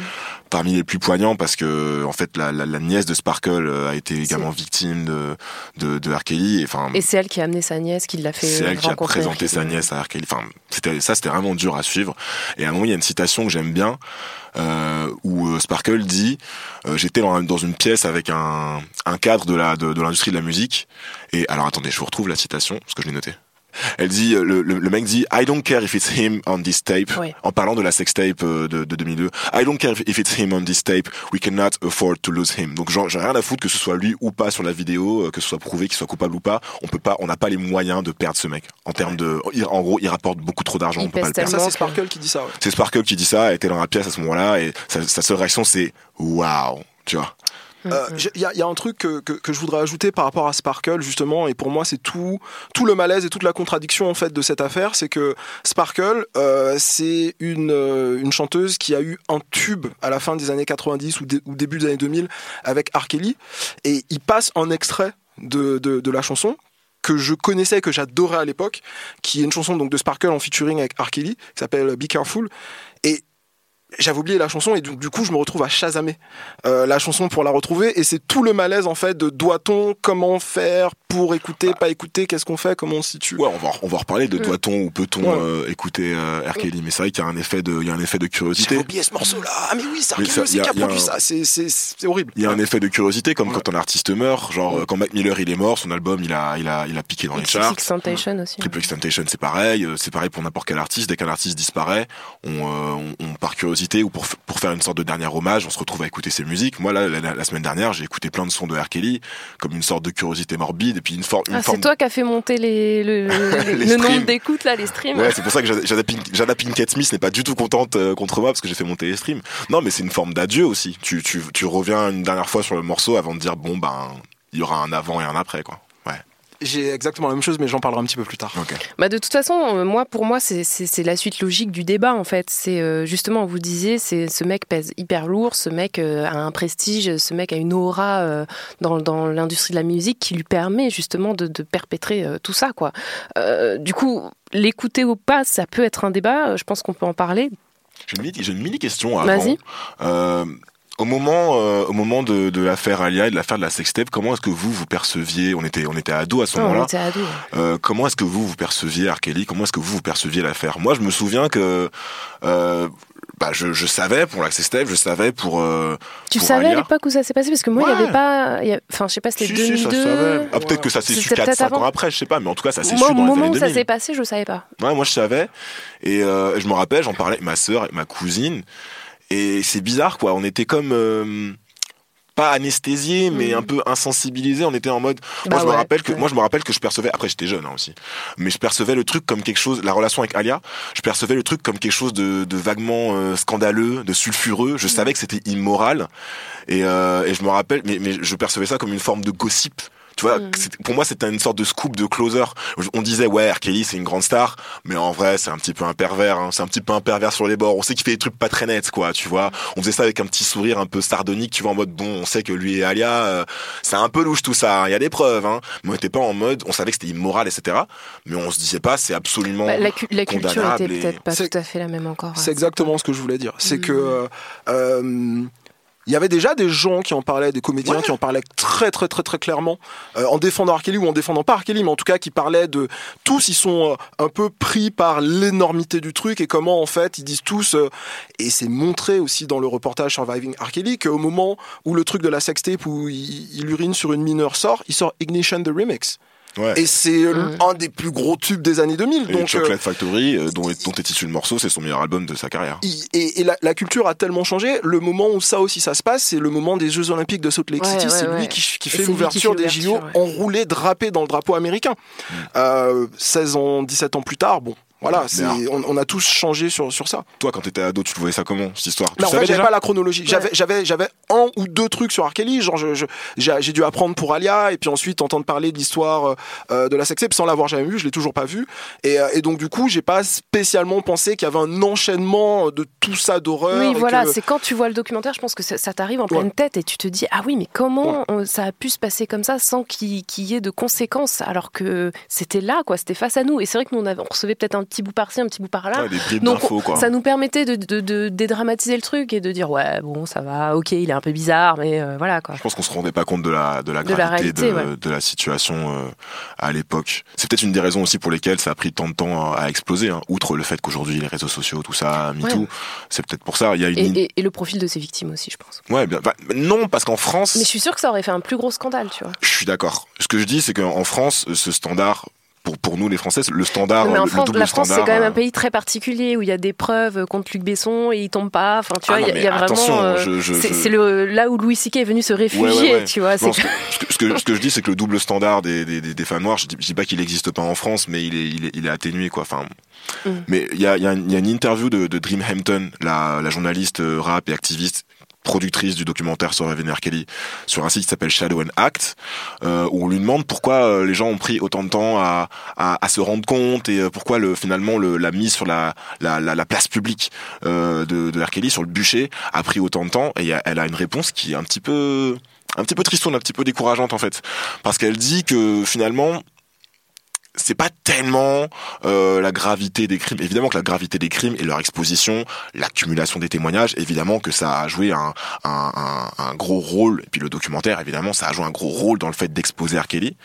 Parmi les plus poignants parce que, en fait, la, la, la nièce de Sparkle euh, a été également victime de, de, de R. Kelly. Et, Enfin, Et c'est elle qui a amené sa nièce, qui l'a fait. c'est elle qui a présenté sa nièce à R. Kelly. Enfin, c'était, ça, c'était vraiment dur à suivre. Et à un moment, il y a une citation que j'aime bien, euh, où euh, Sparkle dit, euh, j'étais dans, dans une pièce avec un, un cadre de la, de, de l'industrie de la musique. Et alors, attendez, je vous retrouve la citation, parce que je l'ai noté. Elle dit, euh, le, le, le mec dit, I don't care if it's him on this tape, Ouais. en parlant de la sextape euh, de, de 2002. I don't care if, it's him on this tape, we cannot afford to lose him. Donc genre, j'ai rien à foutre que ce soit lui ou pas sur la vidéo, euh, que ce soit prouvé qu'il soit coupable ou pas. On peut pas, on n'a pas les moyens de perdre ce mec. En termes de, en gros, il rapporte beaucoup trop d'argent, on peut pas le perdre. Ça c'est que- Sparkle qui dit ça. ouais. C'est Sparkle qui dit ça, elle était dans la pièce à ce moment-là, et sa, sa seule réaction c'est waouh, tu vois. Euh, Il y, a- il y a un truc que, que, que je voudrais ajouter par rapport à Sparkle justement, et pour moi c'est tout tout le malaise et toute la contradiction en fait de cette affaire, c'est que Sparkle euh, c'est une euh, une chanteuse qui a eu un tube à la fin des années 90 ou, dé- ou début des années 2000 avec R. Kelly, et il passe un extrait de, de, de la chanson que je connaissais, que j'adorais à l'époque, qui est une chanson donc de Sparkle en featuring avec R. Kelly, qui s'appelle Be Careful, j'avais oublié la chanson et du, du coup je me retrouve à chasamer euh, la chanson pour la retrouver et c'est tout le malaise en fait de doit-on comment faire pour écouter, pas écouter Qu'est-ce qu'on fait Comment on se situe? Ouais, on va on va reparler de Mm. doit-on ou peut-on Ouais. euh, écouter euh, R. Kelly, mais c'est vrai qu'il y a un effet de il y a un effet de curiosité. J'ai oublié ce morceau-là. Ah mais oui, c'est Mais Arkeli ça, aussi y a- qui a produit un- ça. C'est c'est c'est horrible. Il y a un effet de curiosité comme quand un artiste meurt, genre euh, quand Mac Miller il est mort, son album il a il a il a piqué dans les charts. Aussi. Triple X Temptation, c'est pareil. euh, C'est pareil pour n'importe quel artiste. Dès qu'un artiste disparaît, on, euh, on, on- par curiosité ou pour, pour faire une sorte de dernier hommage, on se retrouve à écouter ses musiques. Moi, là, la, la- la semaine dernière, j'ai écouté plein de sons de R. Kelly, comme une sorte de curiosité morbide, et puis une, for- une Ah, forme. c'est toi qui as fait monter les, le, (laughs) les- Les le nombre d'écoutes, là, les streams. Ouais, c'est pour ça que Jada Pinkett Smith n'est pas du tout contente euh, contre moi parce que j'ai fait monter les streams. Non, mais c'est une forme d'adieu aussi. Tu, tu, tu reviens une dernière fois sur le morceau avant de dire bon ben il y aura un avant et un après quoi. J'ai exactement la même chose, mais j'en parlerai un petit peu plus tard. Bah de toute façon, euh, moi pour moi c'est- la suite logique du débat en fait. C'est euh, justement vous disiez, c'est ce mec pèse hyper lourd, ce mec euh, a un prestige, ce mec a une aura euh, dans, dans l'industrie de la musique qui lui permet justement de, de perpétrer euh, tout ça quoi. Euh, du coup, l'écouter ou pas, ça peut être un débat. Je pense qu'on peut en parler. J'ai une mini, j'ai une mini question avant. Vas-y. Au moment, euh, au moment de, de l'affaire Alia et de l'affaire de la sextape, comment est-ce que vous vous perceviez On était, on était ados à ce on moment-là. Euh, comment est-ce que vous vous perceviez R. Kelly Comment est-ce que vous vous perceviez l'affaire? Moi, je me souviens que euh, bah, je, je savais pour la sextape, je savais pour. euh, Tu pour savais à l'époque où ça s'est passé? Parce que moi il Ouais. avait pas, y a- enfin je sais pas c'était Si, si, 2002. ça se savait. Ah, peut-être que ça s'est su C'était 4 peut-être 5 ans après, je sais pas, mais en tout cas, ça s'est su au dans les moment années où ça 2000. s'est passé, je savais pas. Ouais, moi je savais. Et euh, je me rappelle, j'en parlais avec ma sœur, avec ma cousine. Et c'est bizarre, quoi. On était comme. euh, pas anesthésiés, mais un peu insensibilisés. On était en mode. Bah moi, je me rappelle que ouais. moi, je me rappelle que je percevais. Après, j'étais jeune hein, aussi, mais je percevais le truc comme quelque chose. La relation avec Alia, je percevais le truc comme quelque chose de, de vaguement euh, scandaleux, de sulfureux. Je savais que c'était immoral, et, euh, et je me rappelle, mais, mais je percevais ça comme une forme de gossip. Tu vois, c'était- pour moi, c'était une sorte de scoop de closer. On disait, ouais, R. Kelly, c'est une grande star, mais en vrai, c'est un petit peu un pervers. hein. C'est un petit peu un pervers sur les bords. On sait qu'il fait des trucs pas très nets, quoi, tu vois. On faisait ça avec un petit sourire un peu sardonique, tu vois, en mode, bon, on sait que lui et Alia, euh, c'est un peu louche tout ça. hein. Il y a des preuves, hein. Mais on était pas en mode, on savait que c'était immoral, etc. Mais on se disait pas, c'est absolument Bah, la, cu- la culture était et- peut-être pas C'est- tout à fait la même encore. C'est exactement ce que je voulais dire. C'est que euh, euh, il y avait déjà des gens qui en parlaient, des comédiens qui en parlaient très très très très clairement, euh, en défendant R. Kelly ou en défendant pas R. Kelly, mais en tout cas qui parlaient de tous, ils sont euh, un peu pris par l'énormité du truc et comment en fait ils disent tous, euh, et c'est montré aussi dans le reportage Surviving R. Kelly, qu'au moment où le truc de la sextape où il, il urine sur une mineure sort, il sort Ignition the Remix. Ouais. Et c'est euh, un des plus gros tubes des années 2000. Et donc, Chocolate euh, Factory, euh, dont, est, dont est issu le morceau, c'est son meilleur album de sa carrière. et, et la, la culture a tellement changé. Le moment où ça aussi ça se passe, c'est le moment des Jeux Olympiques de Salt Lake Ouais, City. ouais, c'est ouais. lui qui, qui fait c'est lui qui l'ouverture des JO enroulé, drapé dans le drapeau américain. Euh, 16 ans, 17 ans plus tard, bon, voilà, c'est- on, on a tous changé sur, sur ça. Toi, quand t'étais ado, tu voyais ça comment, cette histoire? En fait, j'avais pas la chronologie. J'avais, j'avais, j'avais un ou deux trucs sur. Genre, je- je- j'ai, dû apprendre pour Alia et puis ensuite entendre parler de l'histoire euh, euh, de la sextape sans l'avoir jamais vu. Je l'ai toujours pas vu. Et, euh, et donc, du coup, j'ai pas spécialement pensé qu'il y avait un enchaînement de tout ça d'horreur. Oui, et voilà, que- c'est quand tu vois le documentaire, je pense que ça, ça t'arrive en pleine tête et tu te dis ah oui, mais comment ça a pu se passer comme ça sans qu'il qu'il y ait de conséquences alors que c'était là, quoi, c'était face à nous. Et c'est vrai que nous on, avait- on recevait peut-être un petit bout par-ci, un petit bout par là. Ouais, des bribes Donc quoi. ça nous permettait de, de- de dédramatiser le truc et de dire ouais bon ça va, ok il est un peu bizarre, mais euh, voilà quoi. Je pense qu'on se rendait pas compte de la de la De la gravité de, réalité, ouais. de la situation euh, à l'époque. C'est peut-être une des raisons aussi pour lesquelles ça a pris tant de temps à exploser. hein. Outre le fait qu'aujourd'hui les réseaux sociaux, tout ça, MeToo, Ouais. c'est peut-être pour ça. Il y a une Et, et- et le profil de ses victimes aussi, je pense. ouais, bien, bah, non, parce qu'en France, Mais je suis sûre que ça aurait fait un plus gros scandale, tu vois. je suis d'accord. Ce que je dis, c'est qu'en France, ce standard pour pour nous les Français, le standard, mais en le double la France, c'est quand même euh, un pays très particulier où il y a des preuves contre Luc Besson et il tombe pas. Enfin, tu Ah vois, il y a- y, vraiment. euh, je- je- c'est je- le là où Louis C.K. est venu se réfugier, ouais, ouais. tu vois. c'est Non, que- ce, que, ce que- je dis, c'est que le double standard des, des, des, des fans noirs, je dis, je dis pas qu'il n'existe pas en France, mais il est, il est, il est atténué, quoi. Enfin, Mm. mais il y a, il y, a une- il y a une interview de, de Dream Hampton, la, la journaliste euh, rap et activiste productrice du documentaire sur Evan R. Kelly sur un site qui s'appelle Shadow and Act euh, où on lui demande pourquoi euh, les gens ont pris autant de temps à, à, à se rendre compte et euh, pourquoi le, finalement le, la mise sur la, la, la, la place publique euh, de, de R. Kelly sur le bûcher a pris autant de temps et elle a une réponse qui est un petit peu un petit peu tristoune, un petit peu décourageante en fait parce qu'elle dit que finalement c'est pas tellement euh, la gravité des crimes. Évidemment que la gravité des crimes et leur exposition, l'accumulation des témoignages, évidemment que ça a joué un, un, un, un, gros rôle. Et puis le documentaire, évidemment, ça a joué un gros rôle dans le fait d'exposer R. Kelly.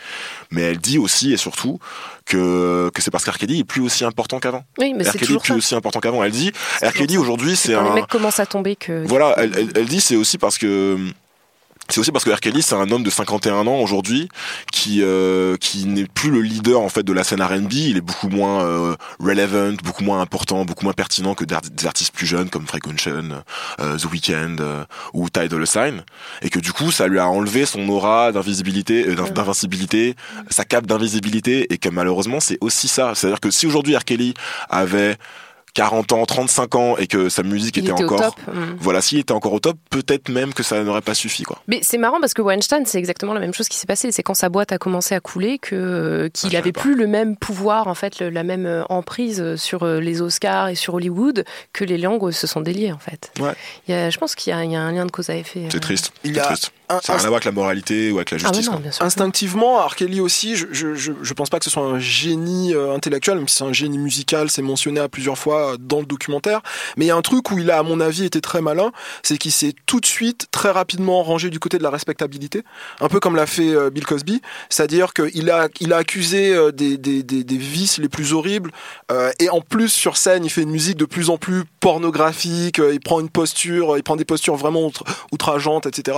Mais elle dit aussi et surtout que, que c'est parce qu'R. Kelly est plus aussi important qu'avant. Oui, mais c'est toujours plus ça. aussi important qu'avant. Elle dit, R. Kelly aujourd'hui, c'est un. les mecs commencent à tomber que. Voilà, elle, elle, elle dit c'est aussi parce que c'est aussi parce que R. Kelly c'est un homme de 51 ans aujourd'hui qui euh, qui n'est plus le leader en fait de la scène R&B, il est beaucoup moins euh, relevant, beaucoup moins important, beaucoup moins pertinent que des artistes plus jeunes comme Frank Ocean, euh, The Weeknd euh, ou Ty Dolla Sign et que du coup ça lui a enlevé son aura d'invisibilité euh, d'in- d'invincibilité, sa cape d'invisibilité et que malheureusement c'est aussi ça, c'est-à-dire que si aujourd'hui R. Kelly avait 40 ans, 35 ans et que sa musique Il était, était au encore top, mm. voilà, s'il était encore au top, peut-être même que ça n'aurait pas suffi quoi. Mais c'est marrant parce que Weinstein, c'est exactement la même chose qui s'est passé. C'est quand sa boîte a commencé à couler que euh, qu'il avait plus le même pouvoir, en fait, le- la même euh, emprise sur euh, les Oscars et sur Hollywood que les langues se sont déliées, en fait. Ouais. Il y a, je pense qu'il y, a y un lien de cause à effet. C'est euh. triste. Il c'est a triste. un- Ça n'a rien à voir avec la moralité ou avec la Ah justice. non, quoi. bien sûr. Instinctivement, R. Kelly aussi, je, je, je, je pense pas que ce soit un génie euh, intellectuel, même si c'est un génie musical, c'est mentionné à plusieurs fois dans le documentaire. Mais il y a un truc où il a, à mon avis, été très malin, c'est qu'il s'est tout de suite, très rapidement rangé du côté de la respectabilité, un peu comme l'a fait euh, Bill Cosby, c'est-à-dire qu'il a, il a accusé euh, des, des, des, vices les plus horribles, euh, et en plus sur scène, il fait une musique de plus en plus pornographique, il prend une posture, il prend des postures vraiment outrageantes, etc.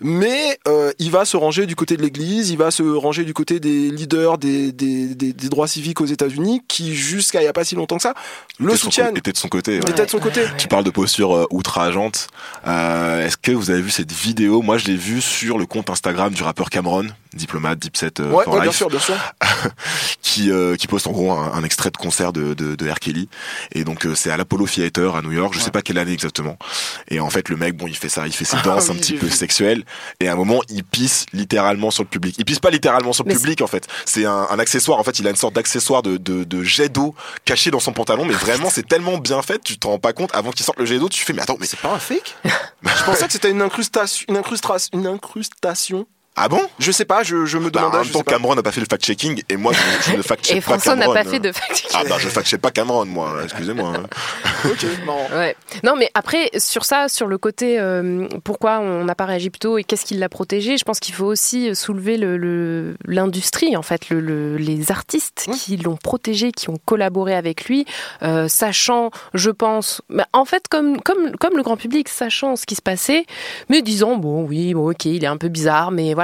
Mais il va se ranger du côté de l'Église, il va se ranger du côté des leaders des, des, des, des droits civiques aux États-Unis, qui jusqu'à il y a pas si longtemps que ça le soutiennent. co- était de son côté. ouais. Était de son côté. Tu parles de posture euh, outrageante. Euh, Est-ce que vous avez vu cette vidéo? Moi, je l'ai vue sur le compte Instagram du rappeur Cameron, diplomate, Dipset euh, Ouais, for ouais, bien Life, sûr, bien sûr. (laughs) qui euh, qui poste en gros un, un extrait de concert de, de, de R. Kelly. Et donc euh, c'est à l'Apollo Theater à New York. Je sais pas quelle année exactement. Et en fait, le mec, bon, il fait ça, il fait ses Ah danses un petit peu vu. sexuelles. Et à un moment, il pisse littéralement sur le public. Il pisse pas littéralement sur le Mais public en fait. C'est un, un accessoire. En fait, il a une sorte d'accessoire de, de, de jet d'eau caché dans son pantalon. Mais vraiment, c'est tellement bien fait, tu te rends pas compte. Avant qu'il sorte le jet d'eau, tu fais mais attends, mais C'est pas un fake? Je pensais que c'était une incrustation, une incrustation, une incrustation. Ah bon? Je sais pas, je, je me bah, en demandais. même je temps. Cameron n'a pas fait le fact-checking et moi, je, je ne fact-check Et pas François n'a pas fait de fact Ah bah, je fact-check pas Cameron, moi. Excusez-moi. hein. (laughs) Ok, marrant. Ouais. Non, mais après, sur ça, sur le côté euh, pourquoi on n'a pas réagi plus tôt et qu'est-ce qui l'a protégé, je pense qu'il faut aussi soulever l'industrie, le, l'industrie en fait, le, le- les artistes qui l'ont protégé, qui ont collaboré avec lui, euh, sachant, je pense, bah, en fait, comme, comme, comme le grand public, sachant ce qui se passait, mais disant, bon, oui, bon, ok, il est un peu bizarre, mais voilà.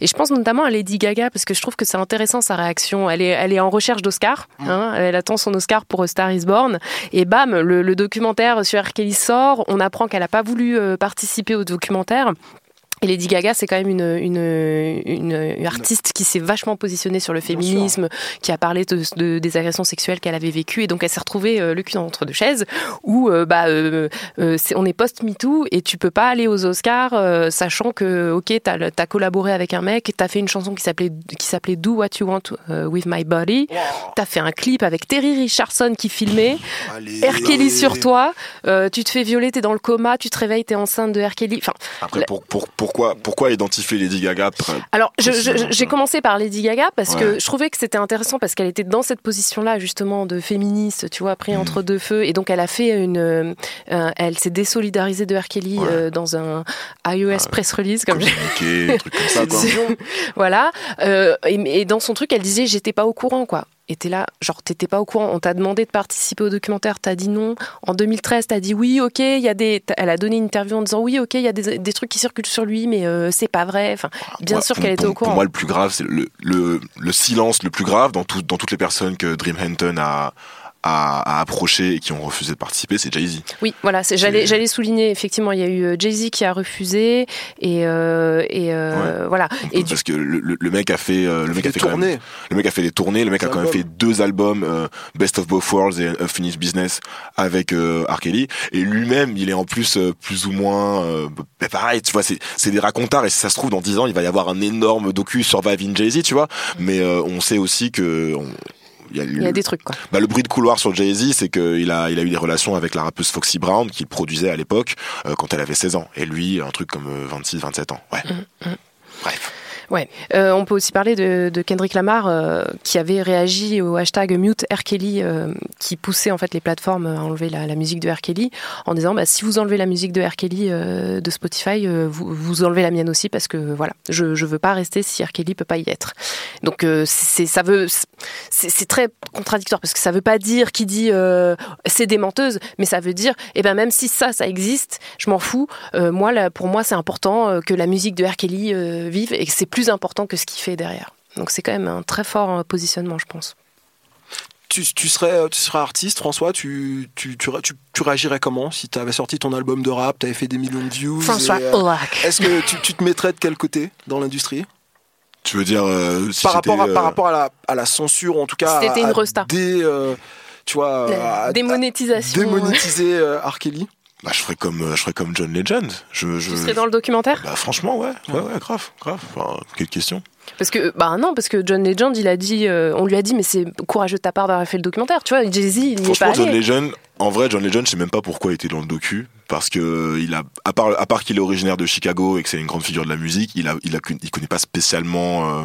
Et je pense notamment à Lady Gaga, parce que je trouve que c'est intéressant sa réaction. Elle est, elle est en recherche d'Oscar, hein, elle attend son Oscar pour A Star is Born. Et bam, le, le documentaire sur R. Kelly sort. On apprend qu'elle n'a pas voulu euh, participer au documentaire. Et Lady Gaga, c'est quand même une, une, une, une artiste qui s'est vachement positionnée sur le féminisme, qui a parlé de, de- des agressions sexuelles qu'elle avait vécues. Et donc, elle s'est retrouvée euh, le cul entre deux chaises, où euh, bah, euh, euh, c'est- on est post-MeToo et tu peux pas aller aux Oscars euh, sachant que, ok, t'as as collaboré avec un mec, t'as fait une chanson qui s'appelait qui s'appelait Do What You Want With My Body, t'as fait un clip avec Terry Richardson qui filmait, Allez. R. Kelly sur toi, euh, tu te fais violer, t'es dans le coma, tu te réveilles, t'es enceinte de R. Kelly. Enfin, Après, La- pour, pour, pourquoi, pourquoi identifier Lady Gaga alors, j'ai commencé par Lady Gaga parce que je trouvais que c'était intéressant parce qu'elle était dans cette position-là justement de féministe, tu vois, pris entre deux feux, et donc elle a fait une, euh, elle s'est désolidarisée de R. Kelly Ouais. euh, dans un iOS press release comme j'ai- (laughs) comme ça, quoi. voilà. Euh, et, et dans son truc, elle disait j'étais pas au courant quoi. Et t'es là, genre t'étais pas au courant. On t'a demandé de participer au documentaire, t'as dit non. En 2013, t'as dit oui, ok. Il y a des. Elle a donné une interview en disant oui, ok. Il y a des, des trucs qui circulent sur lui, mais euh, c'est pas vrai. Enfin, bien Moi, sûr qu'elle était au courant. Pour moi, le plus grave, c'est le, le, le silence le plus grave dans, tout, dans toutes les personnes que Dream Hampton a, a, a approché et qui ont refusé de participer, c'est Jay-Z. Oui, voilà, c'est- j'allais, j'allais souligner, effectivement, il y a eu euh, Jay-Z qui a refusé, et, euh, et euh, voilà. Et du- Parce que le, le- le mec a fait, euh, le mec a des fait quand même, tournées. le mec a fait des tournées, le mec a quand même albums. fait deux albums, euh, Best of Both Worlds et Unfinished Business avec euh, R. Kelly. Et lui-même, il est en plus euh, plus ou moins, euh, bah, pareil, tu vois, c'est, c'est des racontards et si ça se trouve dans 10 ans, il va y avoir un énorme docu Surviving Jay-Z, tu vois. Mais euh, on sait aussi que on- il y a, il y a des trucs, quoi. bah, le bruit de couloir sur Jay-Z, c'est qu'il a, il a eu des relations avec la rappeuse Foxy Brown, qu'il produisait à l'époque, euh, quand elle avait 16 ans. Et lui, un truc comme 26, 27 ans. Ouais. Mm, Bref. Ouais. Euh, on peut aussi parler de, Kendrick Lamar euh, qui avait réagi au hashtag Mute euh, qui poussait en fait les plateformes à enlever la, musique de R. En disant bah, si vous enlevez la musique de R. De Spotify, vous, enlevez la mienne aussi parce que voilà, je, je veux pas rester si R. Peut pas y être. Donc c'est ça c'est très contradictoire parce que ça veut pas dire qui dit c'est des menteuses, mais ça veut dire eh ben même si ça ça existe, je m'en fous. Moi pour moi c'est important que la musique de R. Vive et que c'est plus important que ce qu'il fait derrière. Donc c'est quand même un très fort euh, positionnement, je pense. Tu, tu serais, tu serais artiste, François, tu, tu, tu, tu, tu réagirais comment si tu avais sorti ton album de rap, tu avais fait des millions de views François euh. Est-ce que tu, tu te mettrais de quel côté dans l'industrie? Tu veux dire euh, si par, rapport à, j'étais, par euh, rapport à la, à la censure, en tout cas. Si à- une resta. Euh, tu vois, La à- démonétisation. à démonétiser euh, R. Kelly? Bah, je ferais comme euh, je ferais comme John Legend. Je, je... Tu serais dans le documentaire Bah franchement ouais, ouais, ouais, grave, grave. Enfin, quelle question. Parce que bah non, parce que John Legend, il a dit, euh, on lui a dit, mais c'est courageux de ta part d'avoir fait le documentaire. Tu vois, Jay Z, il n'y est pas Franchement, John allé. Legend, en vrai, John Legend, je sais même pas pourquoi il était dans le docu, parce que il a, à part, à part qu'il est originaire de Chicago et que c'est une grande figure de la musique, il a, il a, il connaît pas spécialement. euh,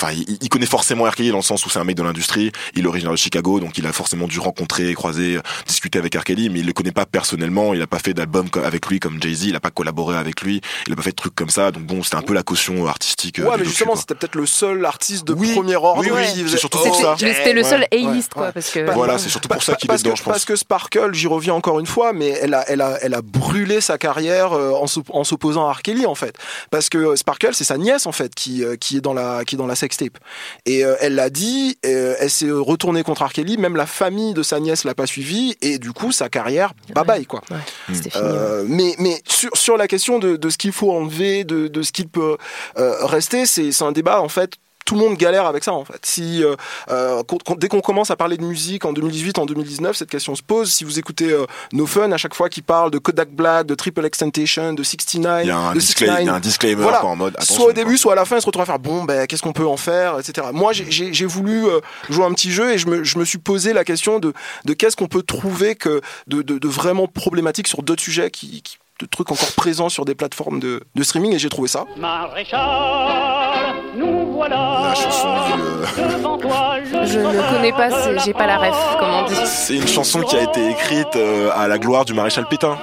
Enfin, il, il connaît forcément. Kelly dans le sens où c'est un mec de l'industrie. Il est originaire de Chicago, donc il a forcément dû rencontrer, croiser, discuter avec. Kelly, mais il le connaît pas personnellement. Il a pas fait d'album avec lui comme Jay Z. Il a pas collaboré avec lui. Il a pas fait de trucs comme ça. Donc bon, c'était un peu la caution artistique. euh, Ouais, du mais docu, justement, c'était peut-être le seul artiste de Oui, premier ordre. oui, oui, c'est surtout pour Oh, ça. Mais c'était le seul ouais, A-list, ouais, quoi, parce que. Voilà, c'est surtout pour ça qu'il est dedans, que, je pense. Parce que Sparkle, j'y reviens encore une fois, mais elle a, elle a, elle a brûlé sa carrière euh, en s'op- en s'opposant à R. Kelly, en fait. Parce que euh, Sparkle, c'est sa nièce, en fait, qui, qui est dans la, qui est dans la sextape. Et euh, elle l'a dit, euh, elle s'est retournée contre R. Kelly, même la famille de sa nièce l'a pas suivi, et du coup, sa carrière, bye bye, quoi. Ouais, fini. Euh, mais mais sur, sur la question de, de ce qu'il faut enlever, de, de ce qu'il peut euh, rester, c'est c'est un débat en fait. Tout le monde galère avec ça en fait. Si euh, euh, dès qu'on commence à parler de musique en 2018, en 2019, cette question se pose. Si vous écoutez euh, No Fun à chaque fois qu'ils parlent de Kodak Black, de Triple Extentation, de 69, Il y a un, de disclai- 69, il y a un disclaimer voilà. quoi, en mode. soit au quoi. début, soit à la fin, ils se retrouvent à faire bon, ben qu'est-ce qu'on peut en faire, etc. Moi, j'ai- voulu euh, jouer un petit jeu et je me, je me suis posé la question de, de qu'est-ce qu'on peut trouver que de, de, de vraiment problématique sur d'autres sujets qui, qui- de trucs encore présents sur des plateformes de, de streaming et j'ai trouvé ça. Maréchal, nous voilà. La chanson euh, Devant toi, le Je ne connais pas, c'est- j'ai pas la ref, comme on dit. C'est une chanson qui a été écrite euh, à la gloire du maréchal Pétain.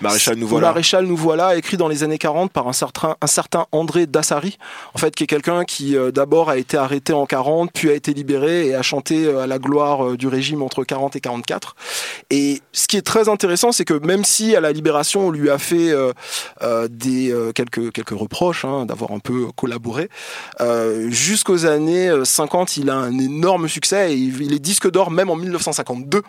Maréchal, nous voilà. Maréchal nous voilà, écrit dans les années 40 par un certain, un certain André Dassari, en fait, qui est quelqu'un qui euh, d'abord a été arrêté en 40, puis a été libéré et a chanté euh, à la gloire euh, du régime entre 40 et 44. Et ce qui est très intéressant, c'est que même si à la libération on lui a fait euh, euh, des euh, quelques quelques reproches hein, d'avoir un peu collaboré, euh, jusqu'aux années euh, 50, il a un énorme succès et il, il est disque d'or même en 1952.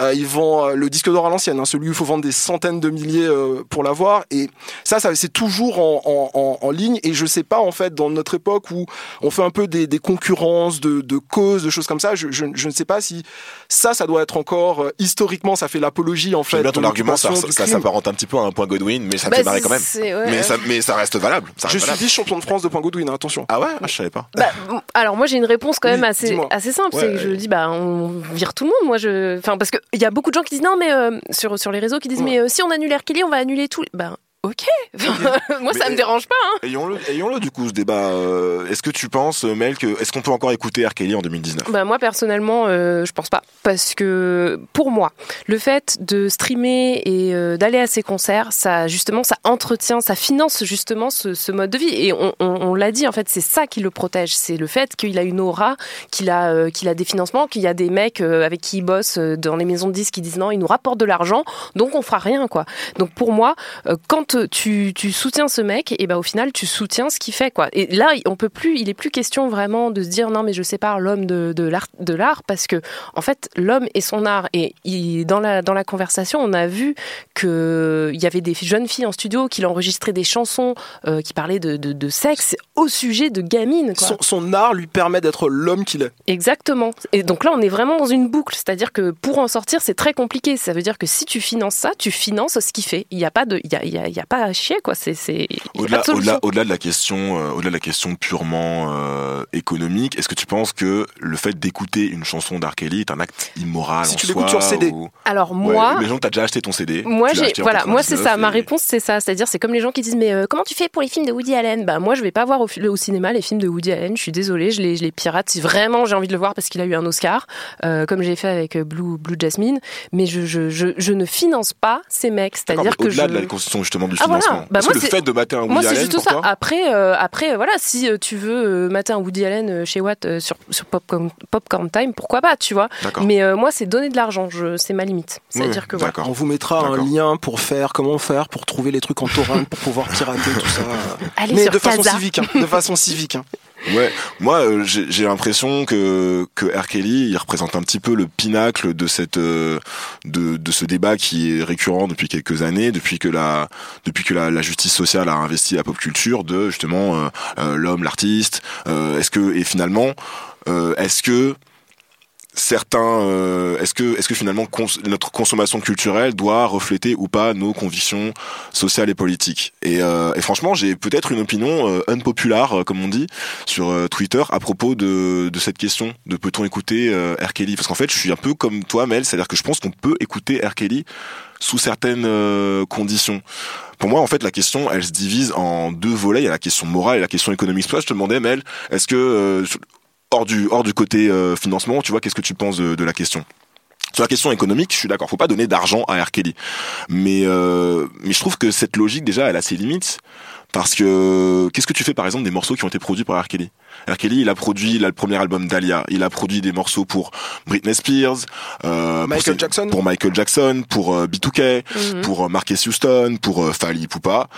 Euh, il vend euh, le disque d'or à l'ancienne, hein, celui où il faut vendre des centaines de milliers euh, pour l'avoir. Et ça, ça c'est toujours en, en, en, en ligne. Et je sais pas en fait dans notre époque où on fait un peu des, des concurrences de, de causes, de choses comme ça. Je, je, je ne sais pas si ça, ça doit être encore euh, historiquement, ça fait l'apologie en fait. Bien ton argument, ça, ça, s'apparente un petit peu à un point Godwin, mais ça me Bah, fait marrer quand même. ouais, mais, ouais. ça, mais ça reste valable. ça Je suis valable. vice-champion de France de point Godwin, hein, attention. Ah ouais? Ah, Je savais pas. Bah, alors moi j'ai une réponse quand Oui, même assez, assez simple. Ouais, c'est que je dis bah on vire tout le monde. Moi je, enfin parce que il y a beaucoup de gens qui disent non mais euh, sur sur les réseaux qui disent Ouais. mais euh, si on annule. Kelly on va annuler tout. Ben ok. (laughs) moi ça Mais- me dérange pas. Hein. Ayons-le, ayons-le du coup ce débat. Euh, est-ce que tu penses, euh, Mel, que est-ce qu'on peut encore écouter R. Kelly en 2019 Bah moi personnellement euh, je pense pas parce que pour moi le fait de streamer et euh, d'aller à ces concerts ça justement ça entretient ça finance justement ce, ce mode de vie et on, on- on l'a dit en fait c'est ça qui le protège c'est le fait qu'il a une aura qu'il a qu'il a des financements qu'il y a des mecs avec qui il bosse dans les maisons de disques qui disent non il nous rapporte de l'argent donc on fera rien quoi donc pour moi euh, quand tu, tu soutiens ce mec et ben au final tu soutiens ce qu'il fait quoi et là on peut plus il est plus question vraiment de se dire non mais je sépare l'homme de, de l'art de l'art parce que en fait l'homme et son art et il- dans la dans la conversation on a vu que il y avait des jeunes filles en studio qui enregistré des chansons euh, qui parlaient de, de, de sexe au sujet de gamines quoi. Son, son art lui permet d'être l'homme qu'il est. Exactement. Et donc là, on est vraiment dans une boucle. C'est-à-dire que pour en sortir, c'est très compliqué. Ça veut dire que si tu finances ça, tu finances ce qu'il fait. Il n'y a pas de, il y a, il y a, il y a pas à chier, quoi. C'est, Au-delà, de solution. au-delà, au-delà de la question, euh, au-delà de la question purement euh, économique, est-ce que tu penses que le fait d'écouter une chanson d'R. Kelly est un acte immoral Si en tu soi l'écoutes sur CD. ou- Alors Ouais, moi, mais genre t'as déjà acheté ton CD. Moi, j'ai, voilà, moi c'est ça. 99 Ma réponse c'est ça. C'est-à-dire, c'est comme les gens qui disent, mais euh, comment tu fais pour les films de Woody Allen? Bah moi, je vais pas voir au, fi- au cinéma les films de Woody Allen. Je suis désolée, je les, je les pirate. Si vraiment j'ai envie de le voir parce qu'il a eu un Oscar, euh, comme j'ai fait avec Blue, Blue Jasmine, mais je, je, je, je ne finance pas ces mecs. C'est-à-dire que au-delà je de la constitution justement du Ah, voilà. Bah, moi, que le c'est- fait de mater un Woody Moi, c'est juste pour ça. toi Après, euh, après, euh, voilà, si euh, tu veux euh, mater un Woody Allen euh, chez Watt euh, sur, sur Popcorn, Popcorn Time, pourquoi pas, tu vois. D'accord. Mais euh, moi, c'est donner de l'argent. Je, c'est ma limite. C'est-à-dire que voilà. On vous mettra un lien pour faire, comment faire, pour trouver les trucs en torrent, pour pouvoir pirater tout ça. (laughs) Allez Mais sur de façon civique, hein, de façon civique. hein. (laughs) Ouais, moi euh, j'ai l'impression que que R. Kelly il représente un petit peu le pinacle de cette euh, de de ce débat qui est récurrent depuis quelques années, depuis que la depuis que la, la justice sociale a investi la pop culture de justement euh, euh, l'homme, l'artiste. est-ce que et finalement est-ce que certains euh, est-ce que est-ce que finalement notre consommation culturelle doit refléter ou pas nos convictions sociales et politiques? Et, euh, et franchement j'ai peut-être une opinion euh, euh, comme on dit sur euh, Twitter à propos de, de cette question de peut-on écouter euh, R. Kelly? Parce qu'en fait je suis un peu comme toi Mel c'est-à-dire que je pense qu'on peut écouter R. Kelly sous certaines conditions pour moi, en fait, la question, elle se divise en deux volets. Il y a la question morale et la question économique. Toi, je te demandais, Mel, est-ce que euh, hors du hors du côté euh, financement, tu vois, qu'est-ce que tu penses de, la question? Sur la question économique, je suis d'accord. Faut pas donner d'argent à R. Kelly, mais euh, mais je trouve que cette logique déjà, elle a ses limites. Parce que qu'est-ce que tu fais par exemple des morceaux qui ont été produits par R. Kelly? R. Kelly, il a produit là, le premier album d'Alia, il a produit des morceaux pour Britney Spears, euh, Michael pour, Jackson. pour Michael Jackson, pour euh, B2K, Mhm. pour euh, Marcus Houston, pour euh, Fally Poupa.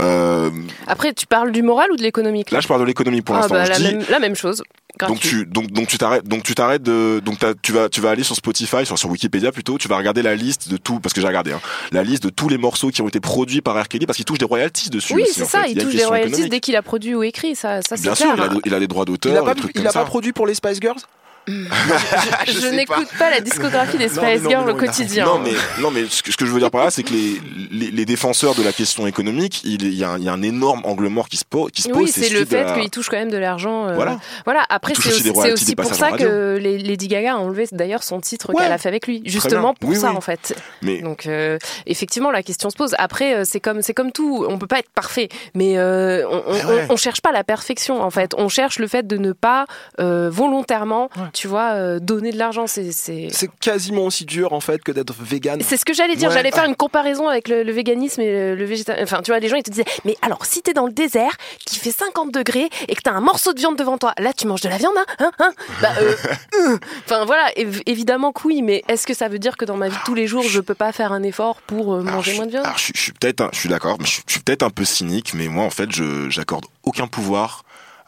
Euh, Après, tu parles du moral ou de l'économique là, je parle de l'économie pour Ah, l'instant. bah, la, dis- même, la même chose. donc tu donc donc tu t'arrêtes donc tu t'arrêtes de donc tu vas tu vas aller sur Spotify sur, sur Wikipédia plutôt tu vas regarder la liste de tout parce que j'ai regardé hein, la liste de tous les morceaux qui ont été produits par R. Kelly parce qu'il touche des royalties dessus Oui, c'est en ça, fait. il y a une touche des question royalties économique. dès qu'il a produit ou écrit, ça, bien clair. sûr il a, il a des droits d'auteur Il a des pas, trucs il comme a ça. pas produit pour les Spice Girls? (laughs) je n'écoute pas. la discographie des Spice Girls au quotidien. non mais non mais ce que, ce que je veux dire par là c'est que les, les les défenseurs de la question économique il y a un, il y a un énorme angle mort qui se pose qui se pose Oui, c'est le fait la- qu'il touche quand même de l'argent. euh, Voilà. Voilà. Après, c'est aussi aussi, aussi pour ça que les- Lady Gaga a enlevé d'ailleurs son titre Ouais. qu'elle a fait avec lui, justement pour Oui, ça oui. en fait. mais Donc euh, effectivement, la question se pose. Après, euh, c'est comme c'est comme tout. On peut pas être parfait, mais euh, on, on, Mais ouais. on- on cherche pas la perfection en fait. On cherche le fait de ne pas euh, volontairement, tu vois, euh, donner de l'argent. C'est c'est quasiment aussi dur en fait que d'être vegan. c'est ce que j'allais dire. Ouais. J'allais faire une comparaison avec le, le véganisme et le, le végéta- Enfin, tu vois, les gens ils te disaient, mais alors si t'es dans le désert, qui fait 50 degrés et que t'as un morceau de viande devant toi, là tu manges de la viande, hein, hein, hein Bah, euh, (laughs) euh. Enfin voilà, év- évidemment que oui, mais est-ce que ça veut dire que dans ma vie de tous les jours, je peux pas faire un effort pour euh, Alors, manger je, moins de viande? alors, je, suis- je suis peut-être, un- je suis d'accord, mais je, suis- je suis peut-être un peu cynique, mais moi, en fait, je j'accorde aucun pouvoir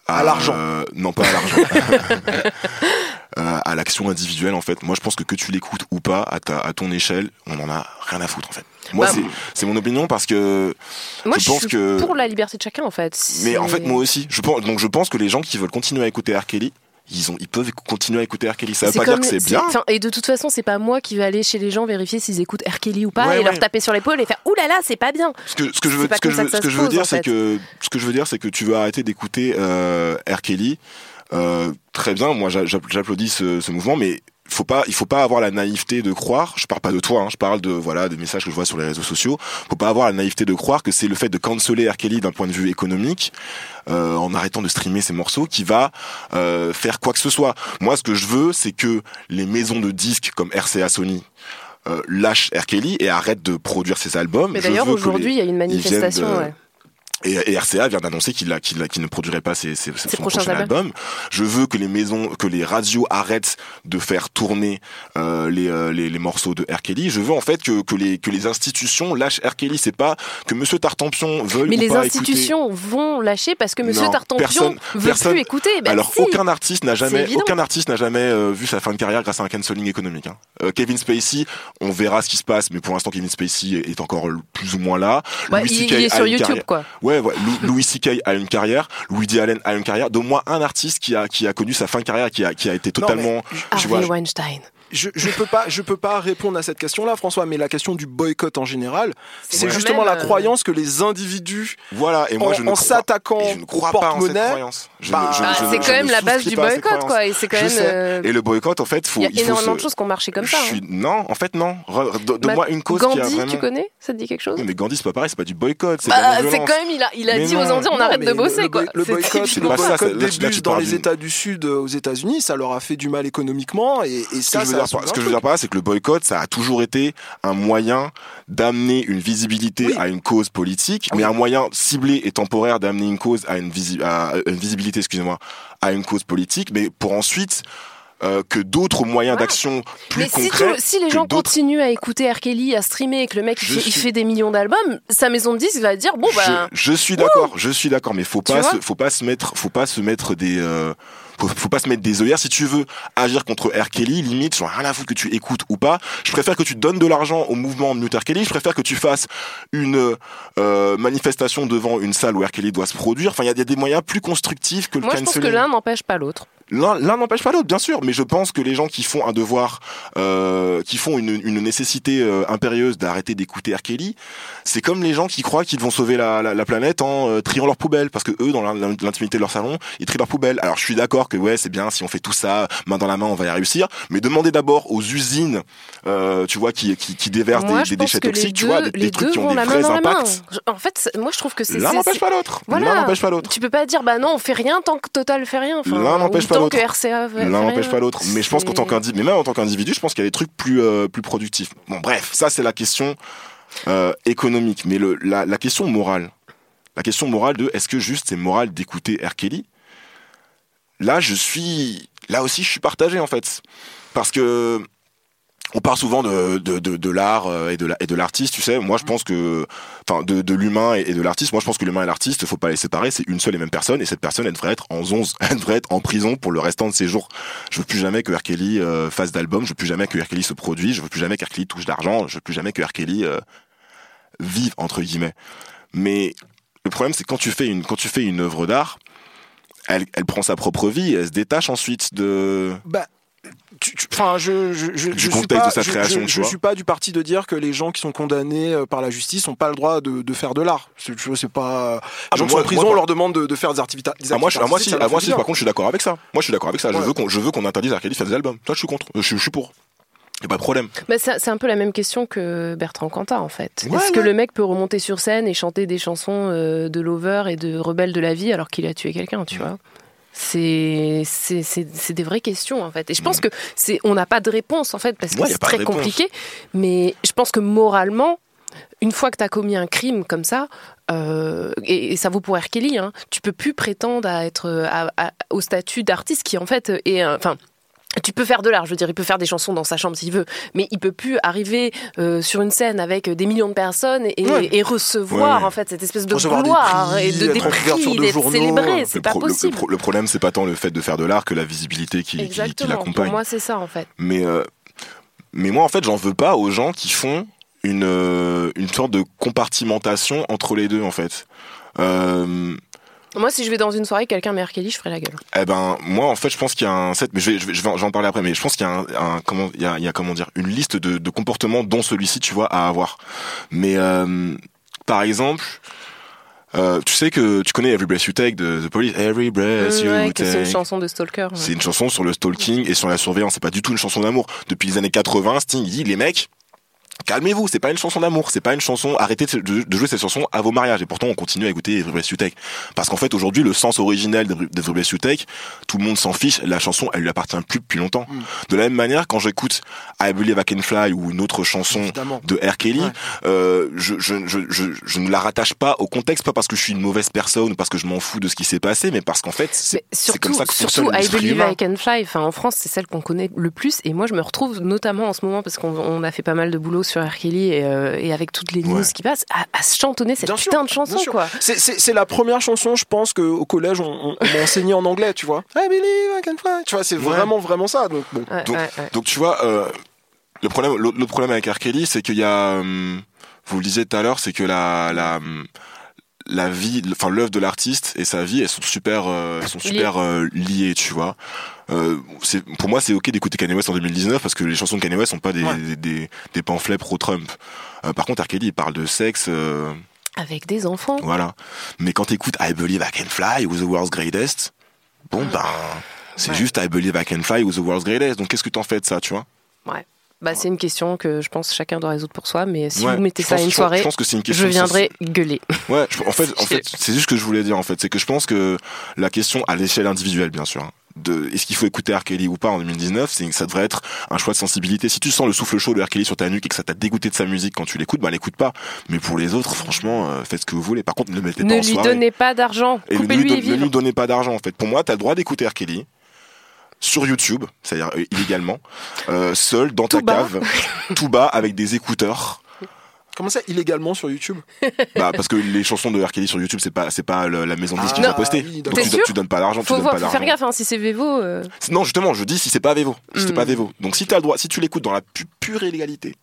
à, À l'argent. euh, non, pas à l'argent. (laughs) Euh, à l'action individuelle, en fait. Moi, je pense que que tu l'écoutes ou pas, à, ta, à ton échelle, on en a rien à foutre, en fait. Moi, Bah, c'est, c'est mon opinion parce que Moi, je je, pense suis que. pour la liberté de chacun en fait. Mais en fait, moi aussi, je pense, donc je pense que les gens qui veulent continuer à écouter R. Kelly, ils ont, ils peuvent continuer à écouter R. Kelly. Ça veut pas dire que c'est bien. Et de toute façon, c'est pas moi qui vais aller chez les gens vérifier s'ils écoutent R. Kelly ou pas Ouais, et leur taper sur l'épaule et faire Ouh là là, c'est pas bien. Ce que, ce que je veux, ce que je veux, ce que je dire, c'est que, ce que je veux dire, c'est que tu veux arrêter d'écouter euh, R. Kelly. Euh, très bien, moi j'a- j'a- j'applaudis ce, ce mouvement, mais faut pas, il faut pas avoir la naïveté de croire. Je parle pas de toi, hein, je parle de voilà des messages que je vois sur les réseaux sociaux. Faut pas avoir la naïveté de croire que c'est le fait de canceller R. Kelly d'un point de vue économique, euh, en arrêtant de streamer ses morceaux, qui va euh, faire quoi que ce soit. Moi, ce que je veux, c'est que les maisons de disques comme RCA Sony euh, lâchent R. Kelly et arrêtent de produire ses albums. Mais d'ailleurs, aujourd'hui, il y a une manifestation. de- ouais. Et, et RCA vient d'annoncer qu'il ne produirait pas ses, ses- son prochains prochain albums. album. Je veux que les maisons, que les radios arrêtent de faire tourner euh, les, euh, les, les morceaux de R. Kelly. Je veux en fait que, que, les, que les institutions lâchent R. Kelly. C'est pas que Monsieur Tartampion veuille Mais ou les pas institutions vont lâcher parce que Monsieur Non, Tartampion personne- veut personne- plus écouter. Ben Alors si. aucun artiste n'a jamais aucun artiste n'a jamais euh, vu sa fin de carrière grâce à un cancelling économique. hein. Euh, Kevin Spacey, on verra ce qui se passe, mais pour l'instant Kevin Spacey est encore plus ou moins là. Ouais, il, est sur YouTube, carrière- quoi. Ouais, ouais. Louis C.K. a une carrière, Louis D. Allen a une carrière. Donne-moi un artiste qui a qui a connu sa fin de carrière, qui a qui a été totalement, tu vois, Harvey Weinstein. Je, je peux pas, je peux pas répondre à cette question-là, François. Mais la question du boycott en général, c'est justement la euh, croyance que les individus, Voilà, et moi en, je ne en crois- s'attaquant au porte-monnaie, bah, c'est quand même la base du boycott, quoi. Et c'est quand même. euh, Et le boycott, en fait, faut, Il y a il faut énormément se- de choses qui ont marché comme je ça. suis- hein. Non, en fait, non. De- Bah, Donne-moi une cause Gandhi, qui a vraiment. tu connais Ça te dit quelque chose Oui, mais Gandhi, c'est pas pareil, c'est pas du boycott. C'est Bah, c'est quand même, il a, il a Mais dit non. aux Indiens, on Non, arrête de bosser, le, quoi. Le C'est boycott, typiquement pas le ça, c'est- des bus dans les États du Sud aux États-Unis, ça leur a fait du mal économiquement et, ça, veux dire ce que je veux dire par là, c'est que le boycott, ça a toujours été un moyen d'amener une visibilité Oui. à une cause politique, mais un moyen ciblé et temporaire d'amener une cause à une, visi- à une visibilité, excusez-moi, à une cause politique, mais pour ensuite euh, que d'autres moyens d'action plus Mais si, concrets, tu- si les gens continuent à écouter R. Kelly, à streamer et que le mec il fait, il suis- fait des millions d'albums, sa maison de disques va dire bon bah. je, suis d'accord, je suis d'accord, mais faut Tu pas, se, faut pas se mettre, faut pas se mettre des, euh, faut, faut pas se mettre des œillères. Si tu veux agir contre R. Kelly, limite, j'en ai rien à foutre que tu écoutes ou pas. Je préfère que tu donnes de l'argent au mouvement Mute R. Kelly. Je préfère que tu fasses une euh, manifestation devant une salle où R. Kelly doit se produire. Enfin, il y, a- il y a des moyens plus constructifs que le Moi je pense que canceling. l'un n'empêche pas l'autre. L'un n'empêche pas l'autre, bien sûr, mais je pense que les gens qui font un devoir, euh, qui font une, une nécessité euh, impérieuse d'arrêter d'écouter R. Kelly, c'est comme les gens qui croient qu'ils vont sauver la, la, la planète en euh, triant leurs poubelles, parce que eux, dans l'in- l'intimité de leur salon, ils trient leurs poubelles. Alors je suis d'accord que ouais, c'est bien si on fait tout ça main dans la main, on va y réussir, mais demandez d'abord aux usines, euh, tu vois, qui qui, qui déversent Moi des, des déchets toxiques, tu deux, vois, des, des trucs qui ont des vrais impacts. En fait, moi je trouve que c'est. L'un n'empêche pas l'autre. Voilà. L'un n'empêche pas l'autre. Tu peux pas dire bah non, on fait rien tant que Total fait rien. L'un n'empêche pas l'autre. L'un n'empêche pas l'autre. Mais je pense qu'en tant qu'individu, mais même en tant qu'individu, je pense qu'il y a des trucs plus euh, plus productifs. Bon, bref, ça c'est la question euh, économique. Mais le, la, la question morale, la question morale de est-ce que juste c'est moral d'écouter R. Kelly? Là, je suis, là aussi, je suis partagé en fait, parce que on parle souvent de, de, de, de l'art euh, et de la- et de l'artiste, tu sais. Moi, je pense que, enfin, de, de l'humain et, de l'artiste. Moi, je pense que l'humain et l'artiste, faut pas les séparer. C'est une seule et même personne, et cette personne, elle devrait être en 11, (laughs) elle devrait être en prison pour le restant de ses jours. Je veux plus jamais que R. Kelly euh, fasse d'album. Je veux plus jamais que R. Kelly se produise. Je veux plus jamais que R. Kelly touche d'argent. Je veux plus jamais que R. Kelly euh, vive entre guillemets. Mais le problème, c'est quand tu fais une quand tu fais une œuvre d'art, elle, elle prend sa propre vie. Elle se détache ensuite de Bah, Enfin, je, je, je, Du je suis contexte pas, de sa création, je, suis pas du parti de dire que les gens qui sont condamnés euh, par la justice n'ont pas le droit de, de faire de l'art. C'est- Tu vois, c'est pas. Ah, les gens sont moi- en prison, moi, on leur demande de, de faire des activités. des Ah, moi, je, activités ah, moi, si, ah, moi, si, par contre, je suis d'accord avec ça. Moi, je suis d'accord avec ça. Je Ouais. veux qu'on, je veux qu'on interdise R. Kelly de faire des albums. Ça, je suis contre. Je, suis- je suis pour. Y a pas de problème. Bah, c'est un peu la même question que Bertrand Cantat en fait. Ouais, Est-ce que le mec peut remonter sur scène et chanter des chansons euh, de Lover et de Rebelle de la vie alors qu'il a tué quelqu'un, tu vois? C'est des vraies questions en fait et je pense que c'est on n'a pas de réponse en fait parce que Ouais, c'est très compliqué mais je pense que moralement une fois que tu as commis un crime comme ça, euh, et, et ça vaut pour R. Kelly, hein, tu peux plus prétendre à être à- à- au statut d'artiste qui en fait est, enfin. Tu peux faire de l'art, je veux dire, il peut faire des chansons dans sa chambre s'il veut, mais il peut plus arriver euh, sur une scène avec des millions de personnes et, Ouais. et recevoir Ouais, en fait cette espèce de gloire et de des prix, de d'être journaux. célébré. C'est Le pas pro- le- le possible. pro- le problème, c'est pas tant le fait de faire de l'art que la visibilité qui, qui, qui Exactement. Pour l'accompagne. moi, c'est ça en fait. Mais, euh, mais moi, en fait, j'en veux pas aux gens qui font une, euh, une sorte de compartimentation entre les deux, en fait. Euh, Moi, si je vais dans une soirée, quelqu'un met R. Kelly, je ferai la gueule. eh ben, moi, en fait, je pense qu'il y a un set, mais je vais, je vais, je vais en- parler après, mais je pense qu'il y a un, un- comment, il y a, il y a, comment dire, une liste de, de comportements dont celui-ci, tu vois, à avoir. Mais, euh, par exemple, euh, tu sais que tu connais Every Breath You Take de The Police, Every Breath Mmh, You ouais, que c'est une Take. chanson de Stalker. ouais. C'est une chanson sur le stalking et sur la surveillance. C'est pas du tout une chanson d'amour. Depuis les années 80, Sting dit les mecs. Calmez-vous, c'est pas une chanson d'amour, c'est pas une chanson. Arrêtez de, de- jouer cette chanson à vos mariages. Et pourtant, on continue à écouter Every Breath You Take. Parce qu'en fait, aujourd'hui, le sens originel de de Every Breath You Take, tout le monde s'en fiche. La chanson, elle lui appartient plus depuis longtemps. Mm. De la même manière, quand j'écoute I Believe I Can Fly ou une autre chanson Évidemment. de R. Kelly, Ouais. euh, je, je, je, je, je ne la rattache pas au contexte, pas parce que je suis une mauvaise personne ou parce que je m'en fous de ce qui s'est passé, mais parce qu'en fait, c'est comme ça que surtout I Believe humain. I Can Fly, enfin, en France, c'est celle qu'on connaît le plus. Et moi, je me retrouve notamment en ce moment, parce qu'on on a fait pas mal de boulot sur R. Kelly et, euh, et avec toutes les news Ouais. qui passent, à, à se chantonner cette Bien sûr, putain de chanson, quoi. C'est- C'est c'est la première chanson, je pense, qu'au collège, on, on, on m'a enseigné en anglais, tu vois. (laughs) I believe I can fly. Tu vois, c'est Ouais. vraiment, vraiment ça. Donc, bon. Ouais, Donc, ouais, ouais. donc tu vois, euh, le problème, l'autre l'autre problème avec R. Kelly, c'est qu'il y a, hum, vous le disiez tout à l'heure, c'est que la, la, hum, la vie, enfin l'œuvre de l'artiste et sa vie, elles sont super, euh, elles sont super euh, liées, tu vois. Euh, c'est pour moi, c'est ok d'écouter Kanye West en 2019 parce que les chansons de Kanye West sont pas des des, des, des pamphlets pro Trump. Euh, par contre, R. Kelly, il parle de sexe. euh, Avec des enfants. voilà. Mais quand t'écoutes I Believe I Can Fly ou The World's Greatest, bon ben, c'est Ouais. juste I Believe I Can Fly ou The World's Greatest. Donc qu'est-ce que t'en fais de ça, tu vois? Ouais. Bah, c'est une question que je pense chacun doit résoudre pour soi, mais si Ouais, vous mettez ça à une soirée, je pense que c'est une question je de viendrai gueuler. (laughs) Ouais, je- en fait, en fait, (laughs) c'est juste ce que je voulais dire en fait, c'est que je pense que la question à l'échelle individuelle, bien sûr, hein, de est-ce qu'il faut écouter R. Kelly ou pas en 2019, c'est que ça devrait être un choix de sensibilité. Si tu sens le souffle chaud de R. Kelly sur ta nuque et que ça t'a dégoûté de sa musique quand tu l'écoutes, bah l'écoute pas. Mais pour les autres, franchement, euh, faites ce que vous voulez. Par contre, ne mettez pas Ne en lui soirée. donnez pas d'argent. Ne lui, don- ne donnez pas d'argent en fait. Pour moi, t'as le droit d'écouter R. Kelly sur YouTube, c'est-à-dire euh, illégalement, euh, seul dans ta Tout bas. cave, tout bas avec des écouteurs. Comment ça, illégalement sur YouTube? Bah parce que les chansons de R. Kelly sur YouTube c'est pas c'est pas le- la maison de disques Ah, qui va poster. oui, Donc tu, tu donnes pas d'argent, tu Faut, donnes voir, pas faut faire gaffe, hein, si c'est Vevo. euh, Non justement, je dis si c'est pas Vevo, si c'est Hmm. pas Vevo. Donc si t'as le droit, si tu l'écoutes dans la pu- pure illégalité,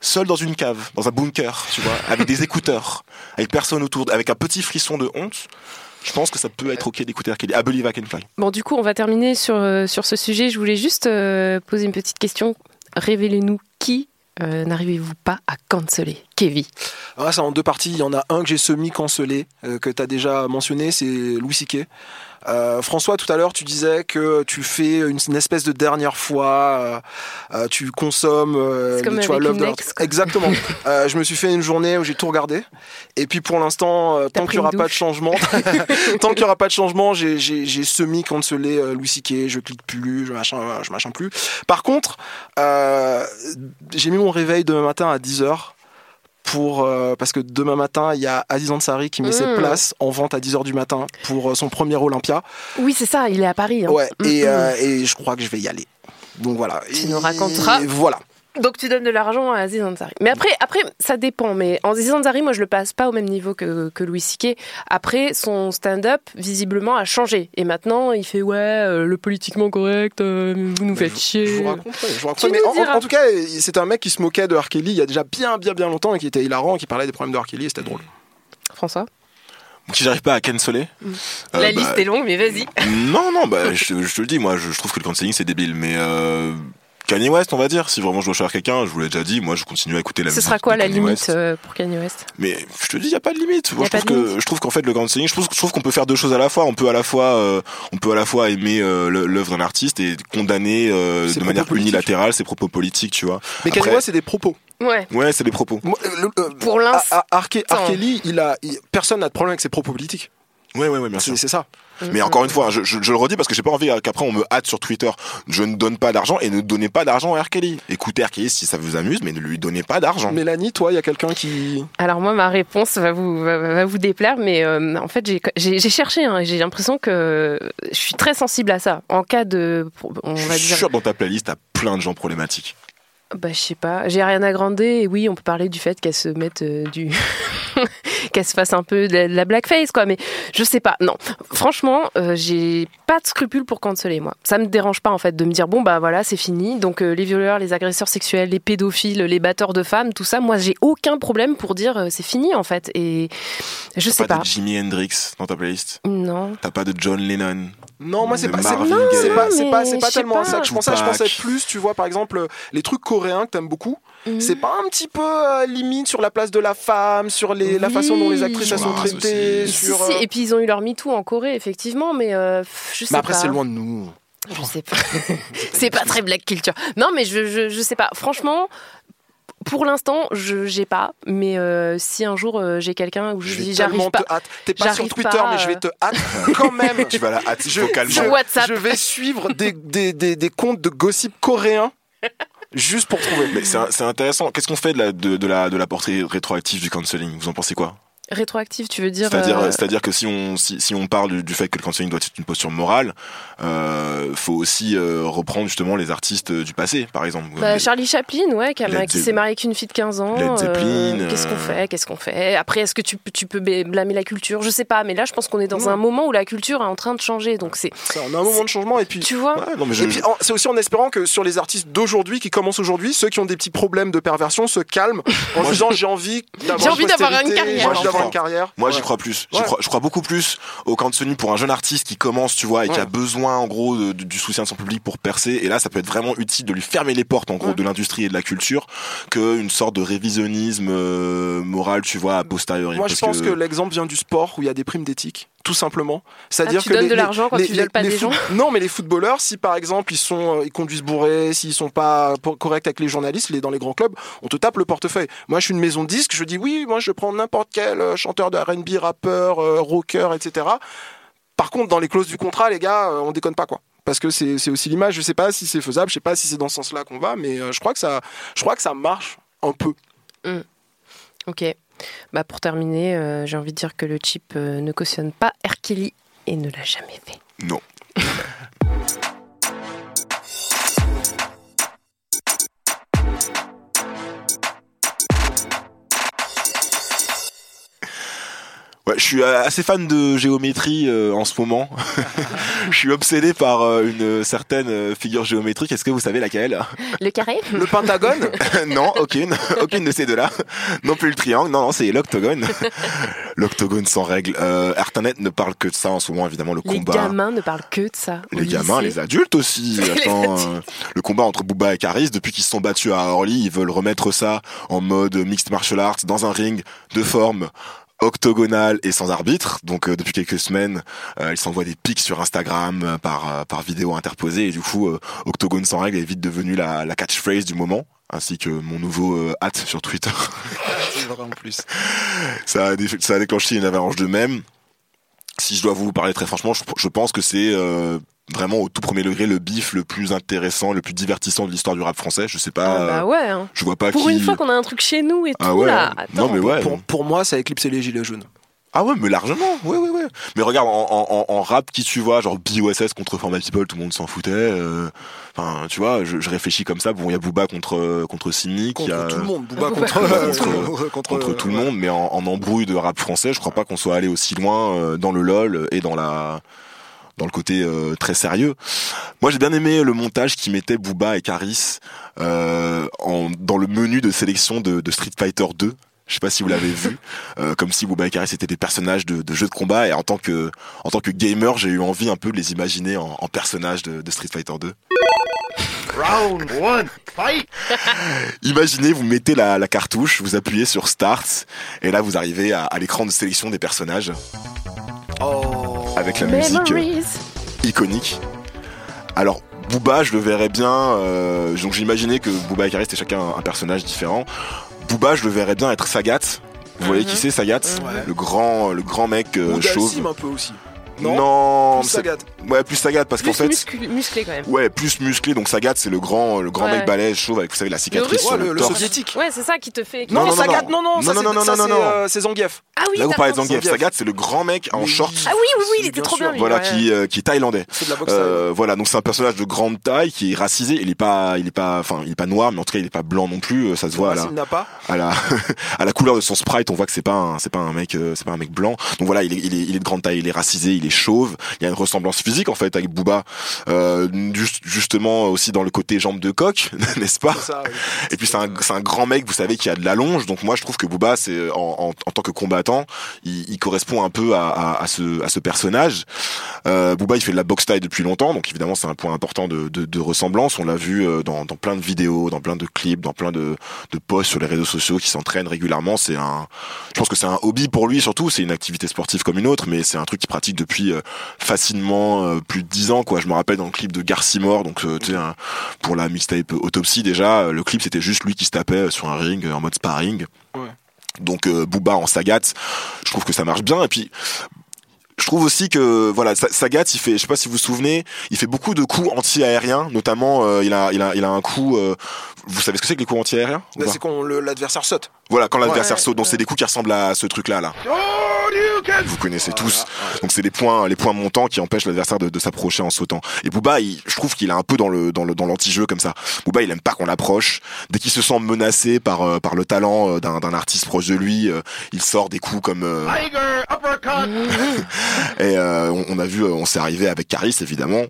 seul dans une cave, dans un bunker, tu vois, avec des écouteurs, avec personne autour, avec un petit frisson de honte. Je pense que ça peut être ok d'écouter R. Kelly. I believe I can fly. Bon, du coup, on va terminer sur, euh, sur ce sujet. Je voulais juste euh, poser une petite question. Révélez-nous qui euh, n'arrivez-vous pas à canceller Kevin? Là, c'est en deux parties. Il y en a un que j'ai semi-cancellé, euh, que tu as déjà mentionné, c'est Louis C.K. Euh, François, tout à l'heure, tu disais que tu fais une, une espèce de dernière fois, euh, euh, tu consommes euh, C'est comme les- tu vois, l'œuvre de ex. Exactement. (laughs) Je me suis fait une journée où j'ai tout regardé. Et puis pour l'instant, tant qu'il n'y aura pas de changement, (laughs) (laughs) tant qu'il n'y aura pas de changement, j'ai- semi-cancellé euh, Louis C.K. Je clique plus, je machin, je machin plus. Par contre, j'ai mis mon réveil demain matin à 10h pour euh, parce que demain matin il y a Aziz Ansari qui met ses Mm. places en vente à 10h du matin pour euh, son premier Olympia. Oui, c'est ça, il est à Paris. hein. Ouais, et, Mm, mm. euh, et je crois que je vais y aller. Donc voilà. Tu nous raconteras. Voilà. Donc tu donnes de l'argent à Aziz Ansari. Mais après, après, ça dépend. Mais Aziz Ansari, moi, je le passe pas au même niveau que, que Louis C.K. Après, son stand-up, visiblement, a changé. Et maintenant, il fait, ouais, euh, le politiquement correct, euh, vous nous faites chier. Je vous raconterai. je vous raconterai. Mais en, en- diras. en tout cas, c'est un mec qui se moquait de R. Kelly il y a déjà bien, bien, bien longtemps et qui était hilarant, qui parlait des problèmes de R. Kelly et c'était drôle. François? Donc, si j'arrive pas à canceller, euh, La bah, liste est longue, mais vas-y. Non, non, bah, je, je te le dis, moi, je, je trouve que le cancelling, c'est débile. Mais euh, Kanye West, on va dire, si vraiment je dois choisir quelqu'un, je vous l'ai déjà dit, moi, je continue à écouter la Ce musique. sera quoi la Kanye limite West. euh, pour Kanye West? Mais je te dis, il y a pas de limite. Moi, je trouve de que limite. je trouve qu'en fait le cancelling, je trouve, je trouve qu'on peut faire deux choses à la fois. On peut à la fois, euh, on peut à la fois aimer euh, l'œuvre d'un artiste et condamner euh, de propos manière politiques. unilatérale ses propos politiques, tu vois. Mais Kanye West, c'est des propos. Ouais. Ouais, c'est des propos. Moi, le- Pour l'instant. Kelly, il a, il- personne n'a de problème avec ses propos politiques. Ouais, ouais, ouais, bien C'est sûr. c'est ça. Mais encore une fois, je, je- je le redis parce que j'ai pas envie qu'après on me hâte sur Twitter. Je ne donne pas d'argent et ne donnez pas d'argent à R. Kelly. Écoutez R. Kelly si ça vous amuse, mais ne lui donnez pas d'argent. Mélanie, toi, il y a quelqu'un qui. Alors moi, ma réponse va vous, va, va vous déplaire, mais euh, en fait, j'ai- cherché, hein, j'ai l'impression que je suis très sensible à ça. En cas de... On Je va suis dire... sûr dans ta playlist, t'as plein de gens problématiques. Bah, je sais pas. J'ai rien à Grande, et oui, on peut parler du fait qu'elle se mette euh, du. Qu'elle se fasse un peu de la, de la blackface, quoi. Mais je sais pas. Non. Franchement, euh, j'ai pas de scrupules pour canceller, moi. Ça me dérange pas, en fait, de me dire, bon, bah voilà, c'est fini. Donc, euh, les violeurs, les agresseurs sexuels, les pédophiles, les batteurs de femmes, tout ça, moi, j'ai aucun problème pour dire, euh, c'est fini, en fait. Et je sais T'as pas, pas. de Jimi Hendrix dans ta playlist? Non. T'as pas de John Lennon? Non, moi c'est pas, c'est pas, c'est pas, pas tellement à ça pas. que je pensais. Je pensais plus, tu vois, par exemple, les trucs coréens que t'aimes beaucoup. Mhm. C'est pas un petit peu euh, limite sur la place de la femme, sur les, la façon dont les actrices sont traitées. Si, si, euh, Et puis ils ont eu leur MeToo en Corée, effectivement, mais euh, je sais Mais après, pas. c'est loin de nous. Je sais pas. (laughs) c'est pas très black culture. Non, mais je, je, je sais pas. Franchement, pour l'instant, je j'ai pas. Mais euh, si un jour euh, j'ai quelqu'un où je, Je dis j'arrive pas. te hâte. T'es pas sur Twitter, pas, mais je vais te hâte (laughs) quand même. Tu vas la hâte Je, vocalement. Sur WhatsApp. je vais suivre des, des, des, des comptes de gossip coréens juste pour trouver. Mais c'est intéressant. Qu'est-ce qu'on fait de la, de la, de la portée rétroactive du cancelling Vous en pensez quoi? Rétroactive, tu veux dire C'est-à-dire, euh, c'est-à-dire que si on, si, si on parle du, du fait que le cancelling doit être une posture morale, euh, faut aussi euh, reprendre justement les artistes du passé, par exemple. bah, Les- Charlie Chaplin, ouais, qui, s'est marié avec une fille de 15 ans. Led Zeppelin, euh, Qu'est-ce qu'on euh, fait Qu'est-ce qu'on fait? Après, est-ce que tu, peux- tu peux blâmer la culture? Je sais pas, mais là, je pense qu'on est dans Non. un moment où la culture est en train de changer. Donc, c'est. On a un moment de changement et puis. Tu vois? Ouais, non, mais je- Et puis en- c'est aussi en espérant que sur les artistes d'aujourd'hui qui commencent aujourd'hui, ceux qui ont des petits problèmes de perversion se calment (laughs) en disant j'ai envie d'avoir J'ai envie une d'avoir une postérité, carrière. De carrière. Moi, Ouais. j'y crois plus. J'y Ouais. crois, je crois beaucoup plus au Sony pour un jeune artiste qui commence, tu vois, et qui a besoin, en gros, de- de- du soutien de son public pour percer. Et là, ça peut être vraiment utile de lui fermer les portes, en gros, Ouais. de l'industrie et de la culture, qu'une sorte de révisionnisme euh, moral, tu vois, a posteriori. Moi, je pense que, l'exemple vient du sport où il y a des primes d'éthique, tout simplement. C'est-à-dire Ah, que donnes les- de l'argent quand les- tu les- pas les des gens Non, mais les footballeurs, si par exemple ils sont, euh, ils conduisent bourrés, s'ils sont pas corrects avec les journalistes, les dans les grands clubs, on te tape le portefeuille. Moi, je suis une maison de disques, je dis oui, moi je prends n'importe quel euh, chanteur de R&B, rappeur, euh, rocker, etc. Par contre, dans les clauses du contrat, les gars, on déconne pas quoi. Parce que c'est aussi l'image. Je sais pas si c'est faisable, je sais pas si c'est dans ce sens-là qu'on va, mais je crois que ça, je crois que ça marche un peu. Ok. Bah pour terminer, euh, j'ai envie de dire que le chip euh, ne cautionne pas. Kelly et ne l'a jamais fait. Non. (laughs) Ouais, je suis euh, assez fan de géométrie euh, en ce moment. (laughs) je suis obsédé par euh, une certaine euh, figure géométrique. Est-ce que vous savez laquelle? Le carré? Le pentagone? (laughs) Non, aucune, aucune de ces deux-là. Non plus le triangle. Non, non, c'est l'octogone. l'octogone sans règles. Euh, Internet ne parle que de ça en ce moment, évidemment, le Les combat. gamins ne parlent que de ça. Les gamins, lycée. les adultes aussi. (laughs) Les Attends, adultes. euh, le combat entre Booba et Karis, depuis qu'ils se sont battus à Orly, ils veulent remettre ça en mode mixed martial arts dans un ring de forme octogonale et sans arbitre. Donc euh, depuis quelques semaines, euh, ils s'envoient des pics sur Instagram euh, par euh, par vidéo interposée et du coup, euh, octogone sans règles est vite devenu la, la catchphrase du moment ainsi que mon nouveau euh, hâte sur Twitter. C'est vrai en plus. (laughs) ça, a dé- ça a déclenché une avalanche de mèmes. Si je dois vous parler très franchement, je, je pense que c'est euh, vraiment au tout premier degré le bif le plus intéressant, le plus divertissant de l'histoire du rap français. Je sais pas. Ah bah ouais. hein. Je vois pas Pour qui. une fois qu'on a un truc chez nous et Ah tout ouais, là. hein. Attends. Non, mais ouais. Pour, pour moi, ça a éclipsé les gilets jaunes. Ah ouais, mais largement. Ouais, ouais, ouais. Mais regarde, en, en, en- en rap, qui tu vois, genre BOSS contre Format People, tout le monde s'en foutait. euh, Enfin, tu vois, je, je réfléchis comme ça. Bon, il y a Booba contre contre Simic, il y Contre a tout le monde. Booba Booba contre, contre- contre, contre tout le monde, mais en, en embrouille de rap français, je crois pas qu'on soit allé aussi loin euh, dans le lol et dans la dans le côté euh, très sérieux. Moi, j'ai bien aimé le montage qui mettait Booba et Caris euh, en, dans le menu de sélection de, de Street Fighter 2. Je sais pas si vous l'avez vu, (laughs) euh, comme si Booba et Caris étaient des personnages de, de jeux de combat. Et en tant que en tant que gamer, j'ai eu envie un peu de les imaginer en, en personnages de, de Street Fighter 2. Round one, fight! (laughs) Imaginez, vous mettez la, la cartouche, vous appuyez sur Start, et là vous arrivez à, à l'écran de sélection des personnages Oh. avec la musique euh, iconique. Alors Booba, je le verrais bien. euh, donc j'imaginais que Booba et Karis étaient chacun un, un personnage différent. Booba, je le verrais bien être Sagat. Vous voyez qui c'est Sagat Ouais. Le grand, le grand mec euh, Ou chauve. Dalsim un peu aussi. Non, Non, Plus Sagat. ouais, plus Sagat parce qu'en fait, muscu- musclé quand même. ouais, plus musclé. Donc Sagat, c'est le grand, le grand Ouais. mec balèze chauve avec vous savez la cicatrice russe sur Ouais, le, le, le torse. soviétique. Ouais, c'est ça qui te fait. Non, Non, non, Sagat, non. non, non, Non, ça, non, non, non, c'est, euh, c'est Zangief. Ah oui, Là, vous parlez de. Zangief. Sagat, c'est le grand mec en short. Ah oui, oui, oui, il était trop bien. Voilà, qui, euh, qui est thaïlandais. C'est de la boxe Euh, voilà, donc c'est un personnage de grande taille qui est racisé. Il est pas, il est pas, enfin, il est pas noir, mais en tout cas, il est pas blanc non plus. Ça se voit à la, S'il n'a pas. à la, (laughs) à la couleur de son sprite. On voit que c'est pas, c'est pas un mec, c'est pas un mec blanc. Donc voilà, il est, il est, il est de grande taille, il est racisé, il est chauve. Il y a une ressemblance physique en fait avec Booba, euh, juste, justement aussi dans le côté jambe de coq, (laughs) n'est-ce pas Ça, oui. et puis c'est un, grand mec, vous savez, qui a de la longe. Donc moi, je trouve que Booba, c'est en, en, en tant que combattant, il, il correspond un peu à, à, à ce, à ce personnage. Euh, Booba, il fait de la boxe taille depuis longtemps, donc évidemment, c'est un point important de, de, de ressemblance. On l'a vu euh, dans, dans plein de vidéos, dans plein de clips, dans plein de, de posts sur les réseaux sociaux, qui s'entraîne régulièrement. C'est un, je pense que c'est un hobby pour lui surtout. C'est une activité sportive comme une autre, mais c'est un truc qu'il pratique depuis euh, facilement euh, plus de 10 ans. Quoi, je me rappelle dans le clip de Garcimore, donc euh, tu sais, pour la mixtape Autopsie déjà, le clip c'était juste lui qui se tapait sur un ring en mode sparring. Ouais. Donc Booba en Sagat, je trouve que ça marche bien. Et puis je trouve aussi que voilà Sa- Sagat il fait je sais pas si vous vous souvenez il fait beaucoup de coups anti-aériens notamment euh, il a il a il a un coup euh, vous savez ce que c'est que les coups anti-aériens pas c'est quand l'adversaire saute. voilà quand l'adversaire Ouais, saute donc ouais. c'est des coups qui ressemblent à ce truc là là vous connaissez tous donc c'est les points les points montants qui empêchent l'adversaire de, de s'approcher en sautant et Booba il, je trouve qu'il est un peu dans le dans le dans l'anti-jeu comme ça Booba il aime pas qu'on l'approche dès qu'il se sent menacé par euh, par le talent euh, d'un d'un artiste proche de lui euh, il sort des coups comme euh, Tiger, (laughs) uppercut! et on, on a vu, on s'est arrivé avec Caris évidemment,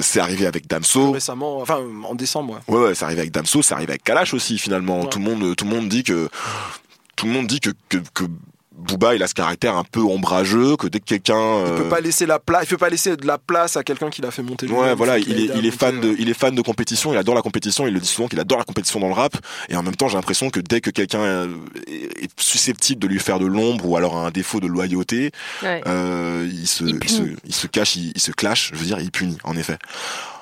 c'est arrivé avec Damso. Récemment, enfin en décembre. ouais. Ouais, ouais, c'est arrivé avec Damso, c'est arrivé avec Kalash aussi finalement. Ouais. Tout le monde, tout le monde dit que tout le monde dit que que, que Booba, il a ce caractère un peu ombrageux que dès que quelqu'un Il peut pas laisser la place, il peut pas laisser de la place à quelqu'un qui l'a fait monter. Ouais, voilà, il est, il est fan de, euh, il est fan de compétition, il adore la compétition, il le dit souvent qu'il adore la compétition dans le rap, et en même temps, j'ai l'impression que dès que quelqu'un euh, est susceptible de lui faire de l'ombre ou alors a un défaut de loyauté, Ouais. euh, il se, il, se, il se cache, il, il se clash, je veux dire, il punit, en effet.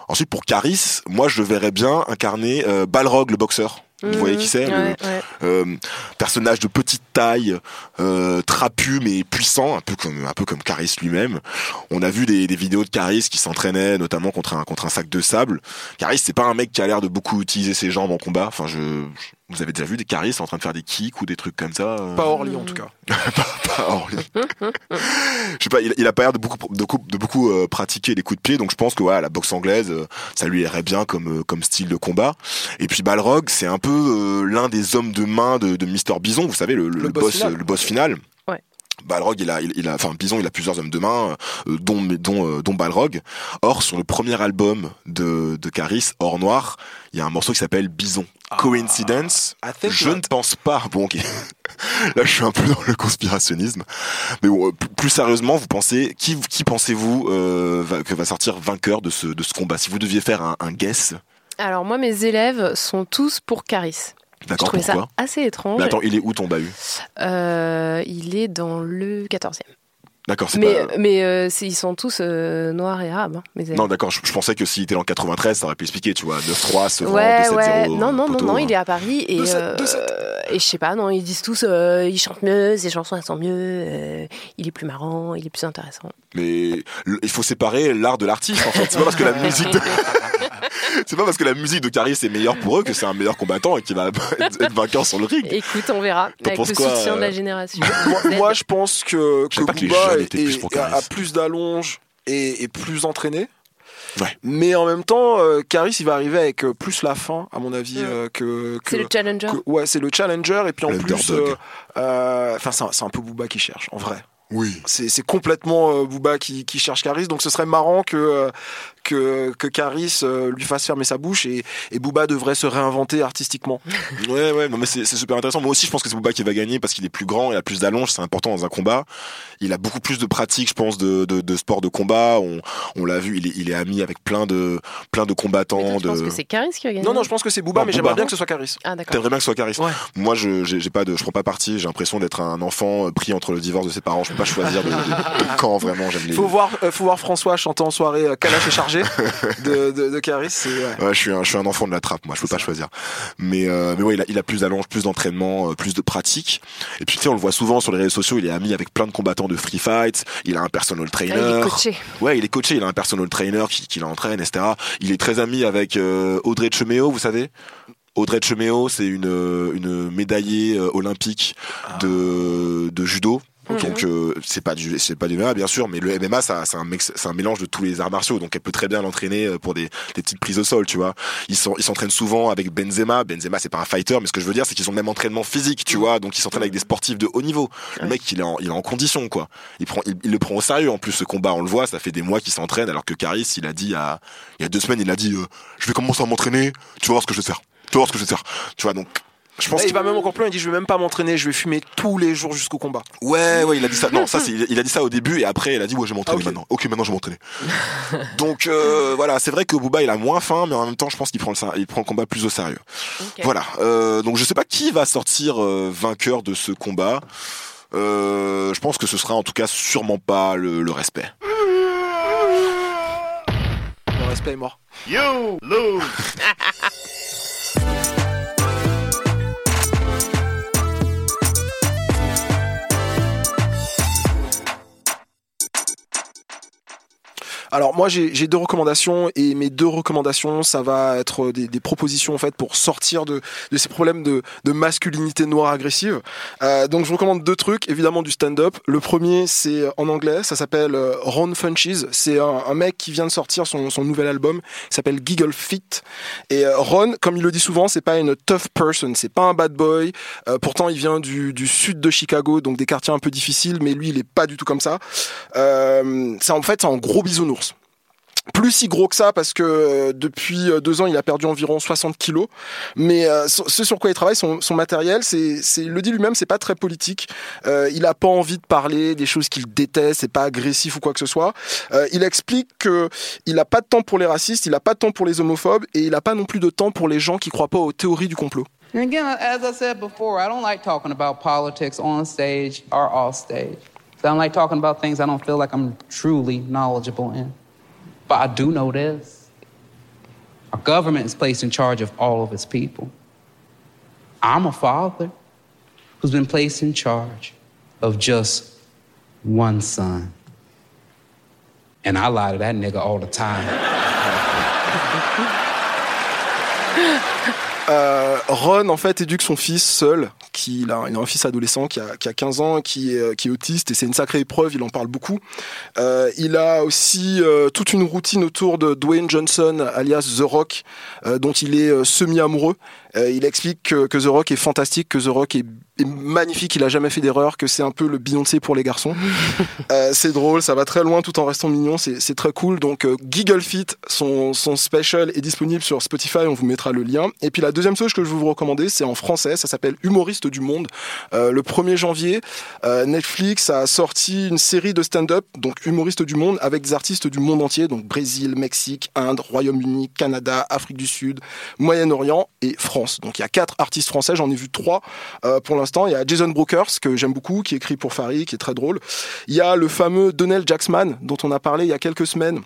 Ensuite, pour Caris, moi, je le verrais bien incarner euh, Balrog, le boxeur. Vous voyez qui c'est Ouais, ouais. euh, personnage de petite taille, euh, trapu mais puissant, un peu comme un peu comme Caris lui-même. On a vu des, des vidéos de Caris qui s'entraînait notamment contre un contre un sac de sable. Caris c'est pas un mec qui a l'air de beaucoup utiliser ses jambes en combat. Enfin je, je- vous avez déjà vu des Caris en train de faire des kicks ou des trucs comme ça. euh, Pas Orly en tout cas. (laughs) pas Orly. Je sais pas, il, il a pas l'air de beaucoup de, coup- de beaucoup euh, pratiquer les coups de pied, donc je pense que voilà, la boxe anglaise, euh, ça lui irait bien comme euh, comme style de combat. Et puis Balrog, c'est un peu euh, l'un des hommes de main de, de Mister Bison, vous savez le, le- Le le boss boss, final. le boss final. Balrog, il a, il, il a, enfin Bison, il a plusieurs hommes de main, euh, dont dont euh, dont Balrog. Or, sur le premier album de de Caris, Or Noir, il y a un morceau qui s'appelle Bison. Coincidence? I think Je ne pense pas. (laughs) Bon. Là, je suis un peu dans le conspirationnisme. Mais bon, euh, plus- sérieusement, vous pensez qui, qui pensez-vous euh, va- que va sortir vainqueur de ce de ce combat? Si vous deviez faire un, un guess, Alors moi, mes élèves sont tous pour Caris. Je d'accord trouvais ça Pourquoi? assez étrange. Mais attends, il est où ton bahut? Euh, il est dans le 14e. D'accord, c'est Mais, pas. mais euh, ils sont tous euh, noirs et arabes, hein, mes. Non, d'accord. Je, je pensais que s'il était en 93, ça aurait pu expliquer, tu vois, 9-3, se Ouais, 2-7-0. ouais. Non, non, non, poteau, non, hein. il est à Paris et, 2-7, euh, 2-7. et je sais pas, non, ils disent tous, euh, il chante mieux, ses chansons elles sont mieux, euh, il est plus marrant, il est plus intéressant. Mais le- il faut séparer l'art de l'artiste en fait. C'est pas parce que la (laughs) musique de... (laughs) c'est pas parce que la musique de Caris est meilleure pour eux que c'est un meilleur combattant et qu'il va (laughs) être vainqueur sur le ring. Écoute, on verra, avec penses le quoi, soutien de la euh, génération. (laughs) moi, je pense que, que Booba est- plus pour a, Caris. a plus d'allonge et est plus entraîné. Ouais. Mais en même temps, euh, Caris, il va arriver avec euh, plus la fin, à mon avis, euh, que, que- c'est le challenger. que- ouais, c'est le challenger. Et puis en plus, euh, euh, enfin, c'est un- c'est un peu Booba qui cherche, en vrai. Oui. C'est c'est complètement euh, Booba qui, qui cherche Caris, donc ce serait marrant que, euh, que, que Caris euh, lui fasse fermer sa bouche et, et Booba devrait se réinventer artistiquement. (laughs) Ouais, ouais, non, mais c'est super intéressant. Moi aussi, je pense que c'est Booba qui va gagner parce qu'il est plus grand, il a plus d'allonge, c'est important dans un combat. Il a beaucoup plus de pratique, je pense, de, de, de sport de combat. On, on l'a vu, il est, il est ami avec plein de, plein de Mais toi, combattants. penses de... que c'est Caris qui va gagner Non, non, je pense que c'est Booba, Non, mais j'aimerais bien que ce soit Caris. Ah d'accord. T'aimerais bien que ce soit Caris. Ouais. Moi, je j'ai pas de, je prends pas parti. J'ai l'impression d'être un enfant euh, pris entre le divorce de ses parents. Je peux pas choisir de, de, de camp vraiment. J'aime les. Faut voir, euh, faut voir François chanter en soirée euh, Kalash est chargé de, de, de Caris. c'est- ouais. Ouais, je suis un, je suis un enfant de la trappe. Moi, je peux pas choisir. Mais euh, mais ouais, il a, il a plus d'allonge, plus d'entraînement, euh, plus de pratique. Et puis tu sais, on le voit souvent sur les réseaux sociaux. Il est ami avec plein de combattants de free fight. Il a un personal Ah, trainer. il est coaché. Ouais, il est coaché, il a un personal trainer qui, qui l'entraîne, etc. Il est très ami avec euh, Audrey Cheméo, vous savez? Audrey Cheméo, c'est une, une médaillée euh, olympique de, de judo. Donc euh, c'est pas du c'est pas du MMA bien sûr mais le MMA ça c'est un c'est un mélange de tous les arts martiaux. Donc elle peut très bien l'entraîner euh, pour des, des petites prises au sol tu vois. Ils sont ils s'entraînent souvent avec Benzema. Benzema c'est pas un fighter mais ce que je veux dire c'est qu'ils ont le même entraînement physique tu vois. Donc ils s'entraînent avec des sportifs de haut niveau. Le mec il est en il est en condition quoi. Il prend il, il le prend au sérieux en plus ce combat on le voit ça fait des mois qu'il s'entraîne alors que Caris il a dit à il y a deux semaines il a dit euh, je vais commencer à m'entraîner tu vas voir ce que je vais faire. Tu vas voir ce que je vais faire tu vois donc je pense Là, il qu'il va même encore plus loin. Il dit Je vais même pas m'entraîner, je vais fumer tous les jours jusqu'au combat. Ouais, ouais, il a dit ça. Non, (laughs) ça, c'est, il a dit ça au début et après, il a dit, ouais, je vais m'entraîner Ah, ok. maintenant. Ok, maintenant, je vais m'entraîner. (laughs) Donc, euh, voilà, c'est vrai que Booba, il a moins faim, mais en même temps, je pense qu'il prend le, il prend le combat plus au sérieux. Voilà. Euh, donc, je sais pas qui va sortir euh, vainqueur de ce combat. Euh, je pense que ce sera en tout cas sûrement pas le, le respect. Le respect est mort. (laughs) You lose. Alors moi j'ai deux recommandations et mes deux recommandations ça va être des, des propositions en fait pour sortir de, de ces problèmes de, de masculinité noire agressive. Euh, donc je recommande deux trucs évidemment du stand-up. Le premier c'est en anglais, ça s'appelle euh, Ron Funches. C'est un, un mec qui vient de sortir son, son nouvel album, s'appelle Giggle Fit. Et euh, Ron, comme il le dit souvent, c'est pas une tough person, c'est pas un bad boy. Euh, pourtant il vient du, du sud de Chicago, donc des quartiers un peu difficiles, mais lui il est pas du tout comme ça. Euh, c'est en fait c'est un gros bisounours. Plus si gros que ça parce que euh, depuis euh, deux ans il a perdu environ 60 kilos mais euh, ce sur quoi il travaille son, son matériel c'est c'est le dit lui-même c'est pas très politique euh, il a pas envie de parler des choses qu'il déteste c'est pas agressif ou quoi que ce soit euh, il explique que il a pas de temps pour les racistes il a pas de temps pour les homophobes et il a pas non plus de temps pour les gens qui croient pas aux théories du complot again, as I said before, I don't like talking about politics on stage or off stage. I don't like talking about things I don't feel like I'm truly knowledgeable in. But I do know this our government is placed in charge of all of its people. I'm a father who's been placed in charge of just one son. And I lie to that nigga all the time. (laughs) Euh, Ron en fait éduque son fils seul, qui il a, un fils adolescent qui a, qui a 15 ans, qui est, euh, qui est autiste et c'est une sacrée épreuve. Il en parle beaucoup. Euh, il a aussi euh, toute une routine autour de Dwayne Johnson, alias The Rock, dont il est semi-amoureux. Il explique que, que The Rock est fantastique, que The Rock est, est magnifique, il a jamais fait d'erreur, que c'est un peu le Beyoncé pour les garçons. (laughs) Euh, c'est drôle, ça va très loin tout en restant mignon, c'est très cool. Donc euh, Giggle Fit, son, son special est disponible sur Spotify, on vous mettra le lien. Et puis la deuxième chose que je veux vous recommander, c'est en français, ça s'appelle Humoriste du Monde. Euh, le 1er janvier, euh, Netflix a sorti une série de stand-up, donc Humoriste du Monde, avec des artistes du monde entier, donc Brésil, Mexique, Inde, Royaume-Uni, Canada, Afrique du Sud, Moyen-Orient et France. Donc il y a quatre artistes français, j'en ai vu trois pour l'instant. Il y a Jason Brokers, que j'aime beaucoup, qui écrit pour Farid, qui est très drôle. Il y a le fameux Donnell Jacksman, dont on a parlé il y a quelques semaines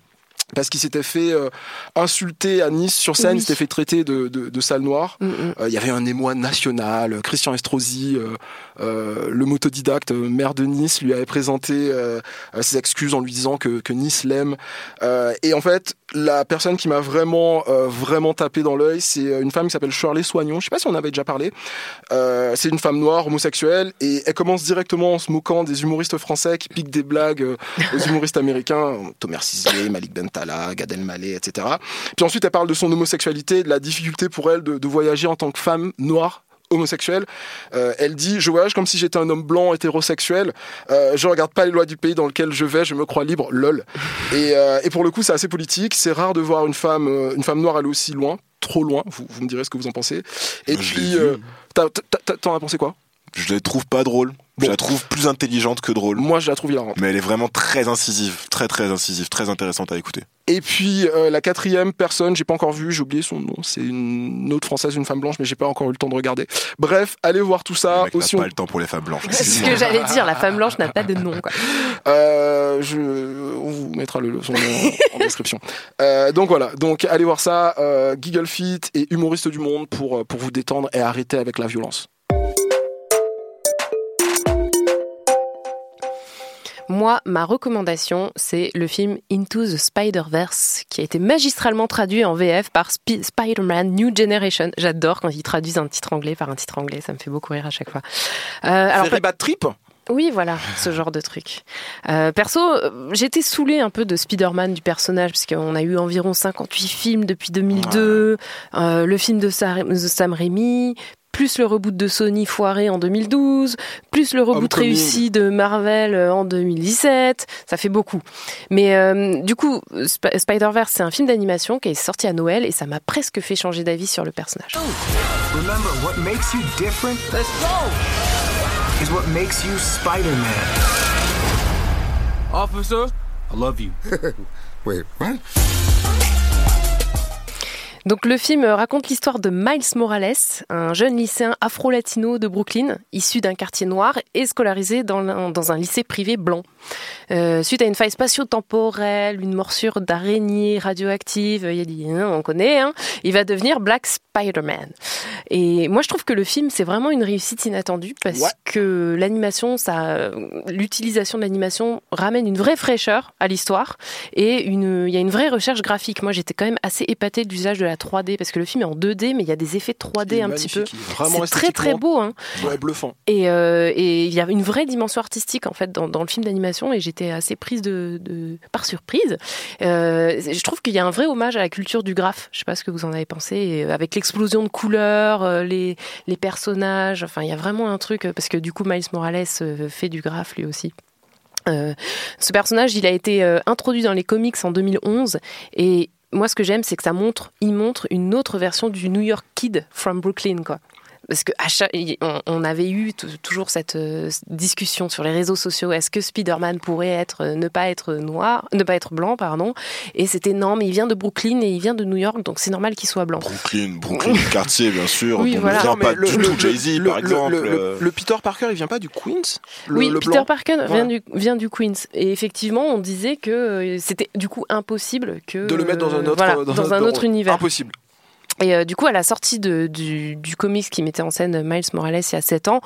parce qu'il s'était fait euh, insulter à Nice sur scène, Oui. il s'était fait traiter de, de, de sale noir. Mm, mm. Euh, il y avait un émoi national. Christian Estrosi, euh, euh, le motodidacte euh, maire de Nice, lui avait présenté euh, ses excuses en lui disant que, que Nice l'aime. Euh, et en fait, la personne qui m'a vraiment, euh, vraiment tapé dans l'œil, c'est une femme qui s'appelle Shirley Soignon. Je sais pas si on avait déjà parlé. Euh, c'est une femme noire, homosexuelle, et elle commence directement en se moquant des humoristes français qui piquent des blagues aux humoristes américains, Thomas Sisley, Malik Bentala, Gad Elmaleh, etc. Puis ensuite, elle parle de son homosexualité, de la difficulté pour elle de, de voyager en tant que femme noire homosexuelle. Euh, elle dit Je voyage comme si j'étais un homme blanc hétérosexuel. Euh, je regarde pas les lois du pays dans lequel je vais, je me crois libre, lol. Et, euh, et pour le coup, c'est assez politique. C'est rare de voir une femme, euh, une femme noire aller aussi loin, trop loin. Vous, vous me direz ce que vous en pensez. Et Je puis, t'en as pensé quoi? Je la trouve pas drôle. Je la trouve plus intelligente que drôle. Moi, je la trouve hilarante. Mais elle est vraiment très incisive, très très incisive, très intéressante à écouter. Et puis euh, la quatrième personne, j'ai pas encore vu, j'ai oublié son nom. C'est une autre française, une femme blanche, mais j'ai pas encore eu le temps de regarder. Bref, allez voir tout ça. Mec, n'a Aussi, pas on- le temps pour les femmes blanches. C'est ce que j'allais dire, la femme blanche n'a pas de nom. Quoi. Euh, je, on vous mettra le, son nom en, description. Euh, donc voilà, donc allez voir ça, euh, Giggle Fit et Humoriste du Monde pour, pour vous détendre et arrêter avec la violence. Moi, ma recommandation, c'est le film Into the Spider-Verse, qui a été magistralement traduit en VF par Spi- Spider-Man New Generation. J'adore quand ils traduisent un titre anglais par un titre anglais, ça me fait beaucoup rire à chaque fois. Euh, alors, Very Bad Trip oui, voilà, ce genre de truc. Euh, perso, j'étais saoulée un peu de Spider-Man du personnage, parce qu'on a eu environ 58 films depuis 2002, euh, le film de Sam Raimi, plus le reboot de Sony foiré en 2012, plus le reboot Homecoming. réussi de Marvel euh, en 2017, ça fait beaucoup. Mais euh, du coup, Sp- Spider-Verse, c'est un film d'animation qui est sorti à Noël et ça m'a presque fait changer d'avis sur le personnage. Remember, what makes you different Let's go. is what makes you Spider-Man. Officer, I love you. (laughs) Wait, what? Donc le film raconte l'histoire de Miles Morales, un jeune lycéen afro-latino de Brooklyn, issu d'un quartier noir et scolarisé dans un, dans un lycée privé blanc. Euh, suite à une faille spatio-temporelle, une morsure d'araignée radioactive, il a dit, on connaît, hein, il va devenir Black Spider-Man. Et moi je trouve que le film c'est vraiment une réussite inattendue parce Ouais. que l'animation, ça, l'utilisation de l'animation ramène une vraie fraîcheur à l'histoire et une, il y a une vraie recherche graphique. Moi j'étais quand même assez épatée de l'usage de la 3D parce que le film est en 2D mais il y a des effets 3D Il est un petit peu. C'est très très beau. Hein. Ouais, bluffant. Et euh, et il y a une vraie dimension artistique en fait dans, dans le film d'animation et j'étais assez prise de, de- par surprise. Euh, je trouve qu'il y a un vrai hommage à la culture du graphe. Je sais pas ce que vous en avez pensé euh, avec l'explosion de couleurs, les les personnages. Enfin, il y a vraiment un truc parce que du coup Miles Morales fait du graphe lui aussi. Euh, ce personnage, il a été euh, introduit dans les comics en 2011 et moi, ce que j'aime, c'est que ça montre, il montre une autre version du New York Kid from Brooklyn, quoi. Parce que à chaque- y- on, on avait eu toujours cette euh, discussion sur les réseaux sociaux. Est-ce que Spider-Man pourrait être euh, ne pas être noir, ne pas être blanc, pardon? Et c'était non, mais il vient de Brooklyn et il vient de New York, donc c'est normal qu'il soit blanc. Brooklyn, Brooklyn, (laughs) quartier, bien sûr. Oui, voilà. ne vient pas le- du le- tout Jay-Z, le- par le- exemple. Le, le- euh, le Peter Parker, il vient pas du Queens? Le- oui, le Peter blanc Parker Voilà. vient, du, vient du Queens. Et effectivement, on disait que c'était du coup impossible que De le mettre dans un autre, voilà, dans dans un dans- autre univers. Impossible. Et euh, du coup, à la sortie de- du, du comics qui mettait en scène Miles Morales il y a 7 ans,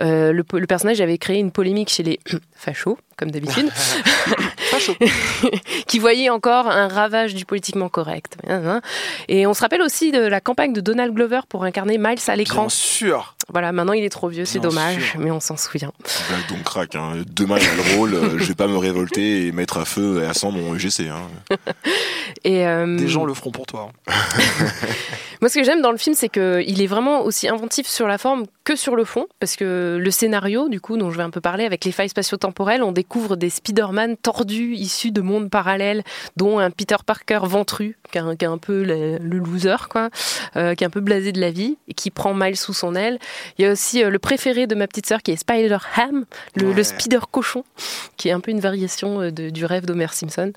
euh, le, le personnage avait créé une polémique chez les (clears throat) fachos, comme d'habitude, (laughs) (laughs) qui voyaient encore un ravage du politiquement correct. Et on se rappelle aussi de la campagne de Donald Glover pour incarner Miles à l'écran. Bien sûr. Voilà, maintenant il est trop vieux, c'est dommage, sûr. mais on s'en souvient. Blague donc crack. Hein. Demain, il y a le rôle. euh, je vais pas me révolter et mettre à feu et à sang mon UGC. Hein. (laughs) Et, euh, Des gens le feront pour toi. Moi, ce que j'aime dans le film, c'est qu'il est vraiment aussi inventif sur la forme que sur le fond, parce que le scénario, du coup, dont je vais un peu parler, avec les failles spatio-temporelles, on découvre des Spider-Man tordus, issus de mondes parallèles, dont un Peter Parker ventru, qui est un, qui est un peu le, le loser, quoi, euh, qui est un peu blasé de la vie, et qui prend Miles sous son aile. Il y a aussi euh, le préféré de ma petite sœur, qui est Spider-Ham, le, le Spider-cochon, qui est un peu une variation euh, de- du rêve d'Homer Simpson.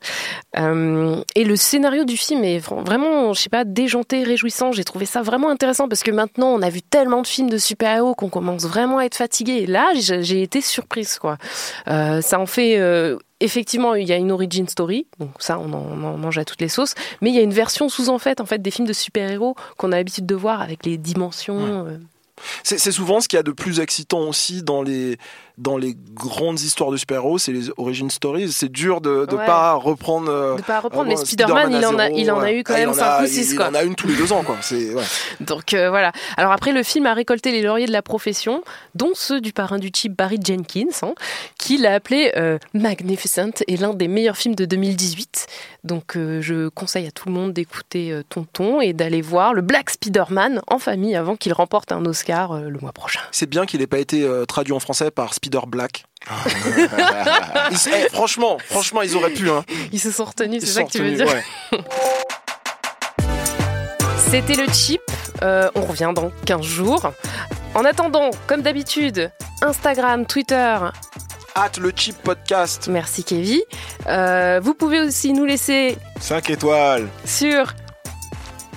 Et le scénario du film est vra- vraiment, je sais pas, déjanté, réjouissant. J'ai trouvé ça vraiment intéressant parce que maintenant, on a vu tellement de films de super-héros qu'on commence vraiment à être fatigué. Et là, j'ai été surprise, quoi. Ça en fait. Effectivement, il y a une origin story, donc ça, on en, on en mange à toutes les sauces. Mais il y a une version sous-en fait, en fait, des films de super-héros qu'on a l'habitude de voir avec les dimensions. euh, c'est souvent ce qu'il y a de plus excitant aussi dans les, dans les grandes histoires de super-héros, c'est les origin stories. C'est dur de ne Ouais. pas reprendre. euh, De pas reprendre, mais euh, Spider-Man, il en a- il en a eu quand Ah, même en cinq a- ou six, il- quoi. Il en a une tous les deux ans, quoi. Ouais. Donc euh, voilà. Alors après, le film a récolté les lauriers de la profession, dont ceux du parrain du chip Barry Jenkins, hein, qui l'a appelé euh, Magnificent et l'un des meilleurs films de 2018. Donc euh, je conseille à tout le monde d'écouter Tonton et d'aller voir le Black Spider-Man en famille avant qu'il remporte un Oscar le mois prochain. C'est bien qu'il n'ait pas été traduit en français par Spider Black. (laughs) Ils- eh, franchement, franchement, ils auraient pu. Hein. Ils se sont retenus, c'est ça que tu veux dire ouais. C'était le chip. Euh, on revient dans 15 jours. En attendant, comme d'habitude, Instagram, Twitter, Hâte le chip podcast. Merci Kevin. Euh, vous pouvez aussi nous laisser 5 étoiles. sur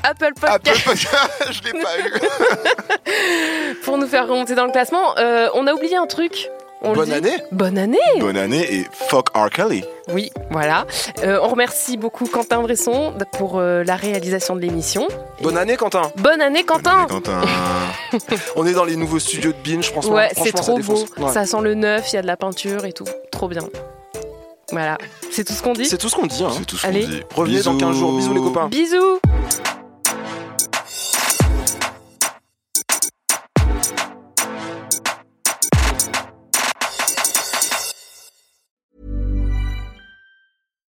Apple Podcast (laughs) je l'ai pas eu. (laughs) pour nous faire remonter dans le classement. Euh, on a oublié un truc. On Bonne année. Bonne année. Bonne année et fuck R. Kelly. Oui, voilà. Euh, on remercie beaucoup Quentin Bresson pour euh, la réalisation de l'émission. Bonne année, Quentin. Bonne année Quentin. Quentin. (laughs) On est dans les nouveaux studios de Binge, franchement. Ouais, c'est ça trop beau. Ouais. Ça sent le neuf, il y a de la peinture et tout. Trop bien. Voilà. C'est tout ce qu'on dit C'est tout ce qu'on dit. Hein. C'est tout ce qu'on dit. Revenez dans 15 jours. Bisous les copains. Bisous.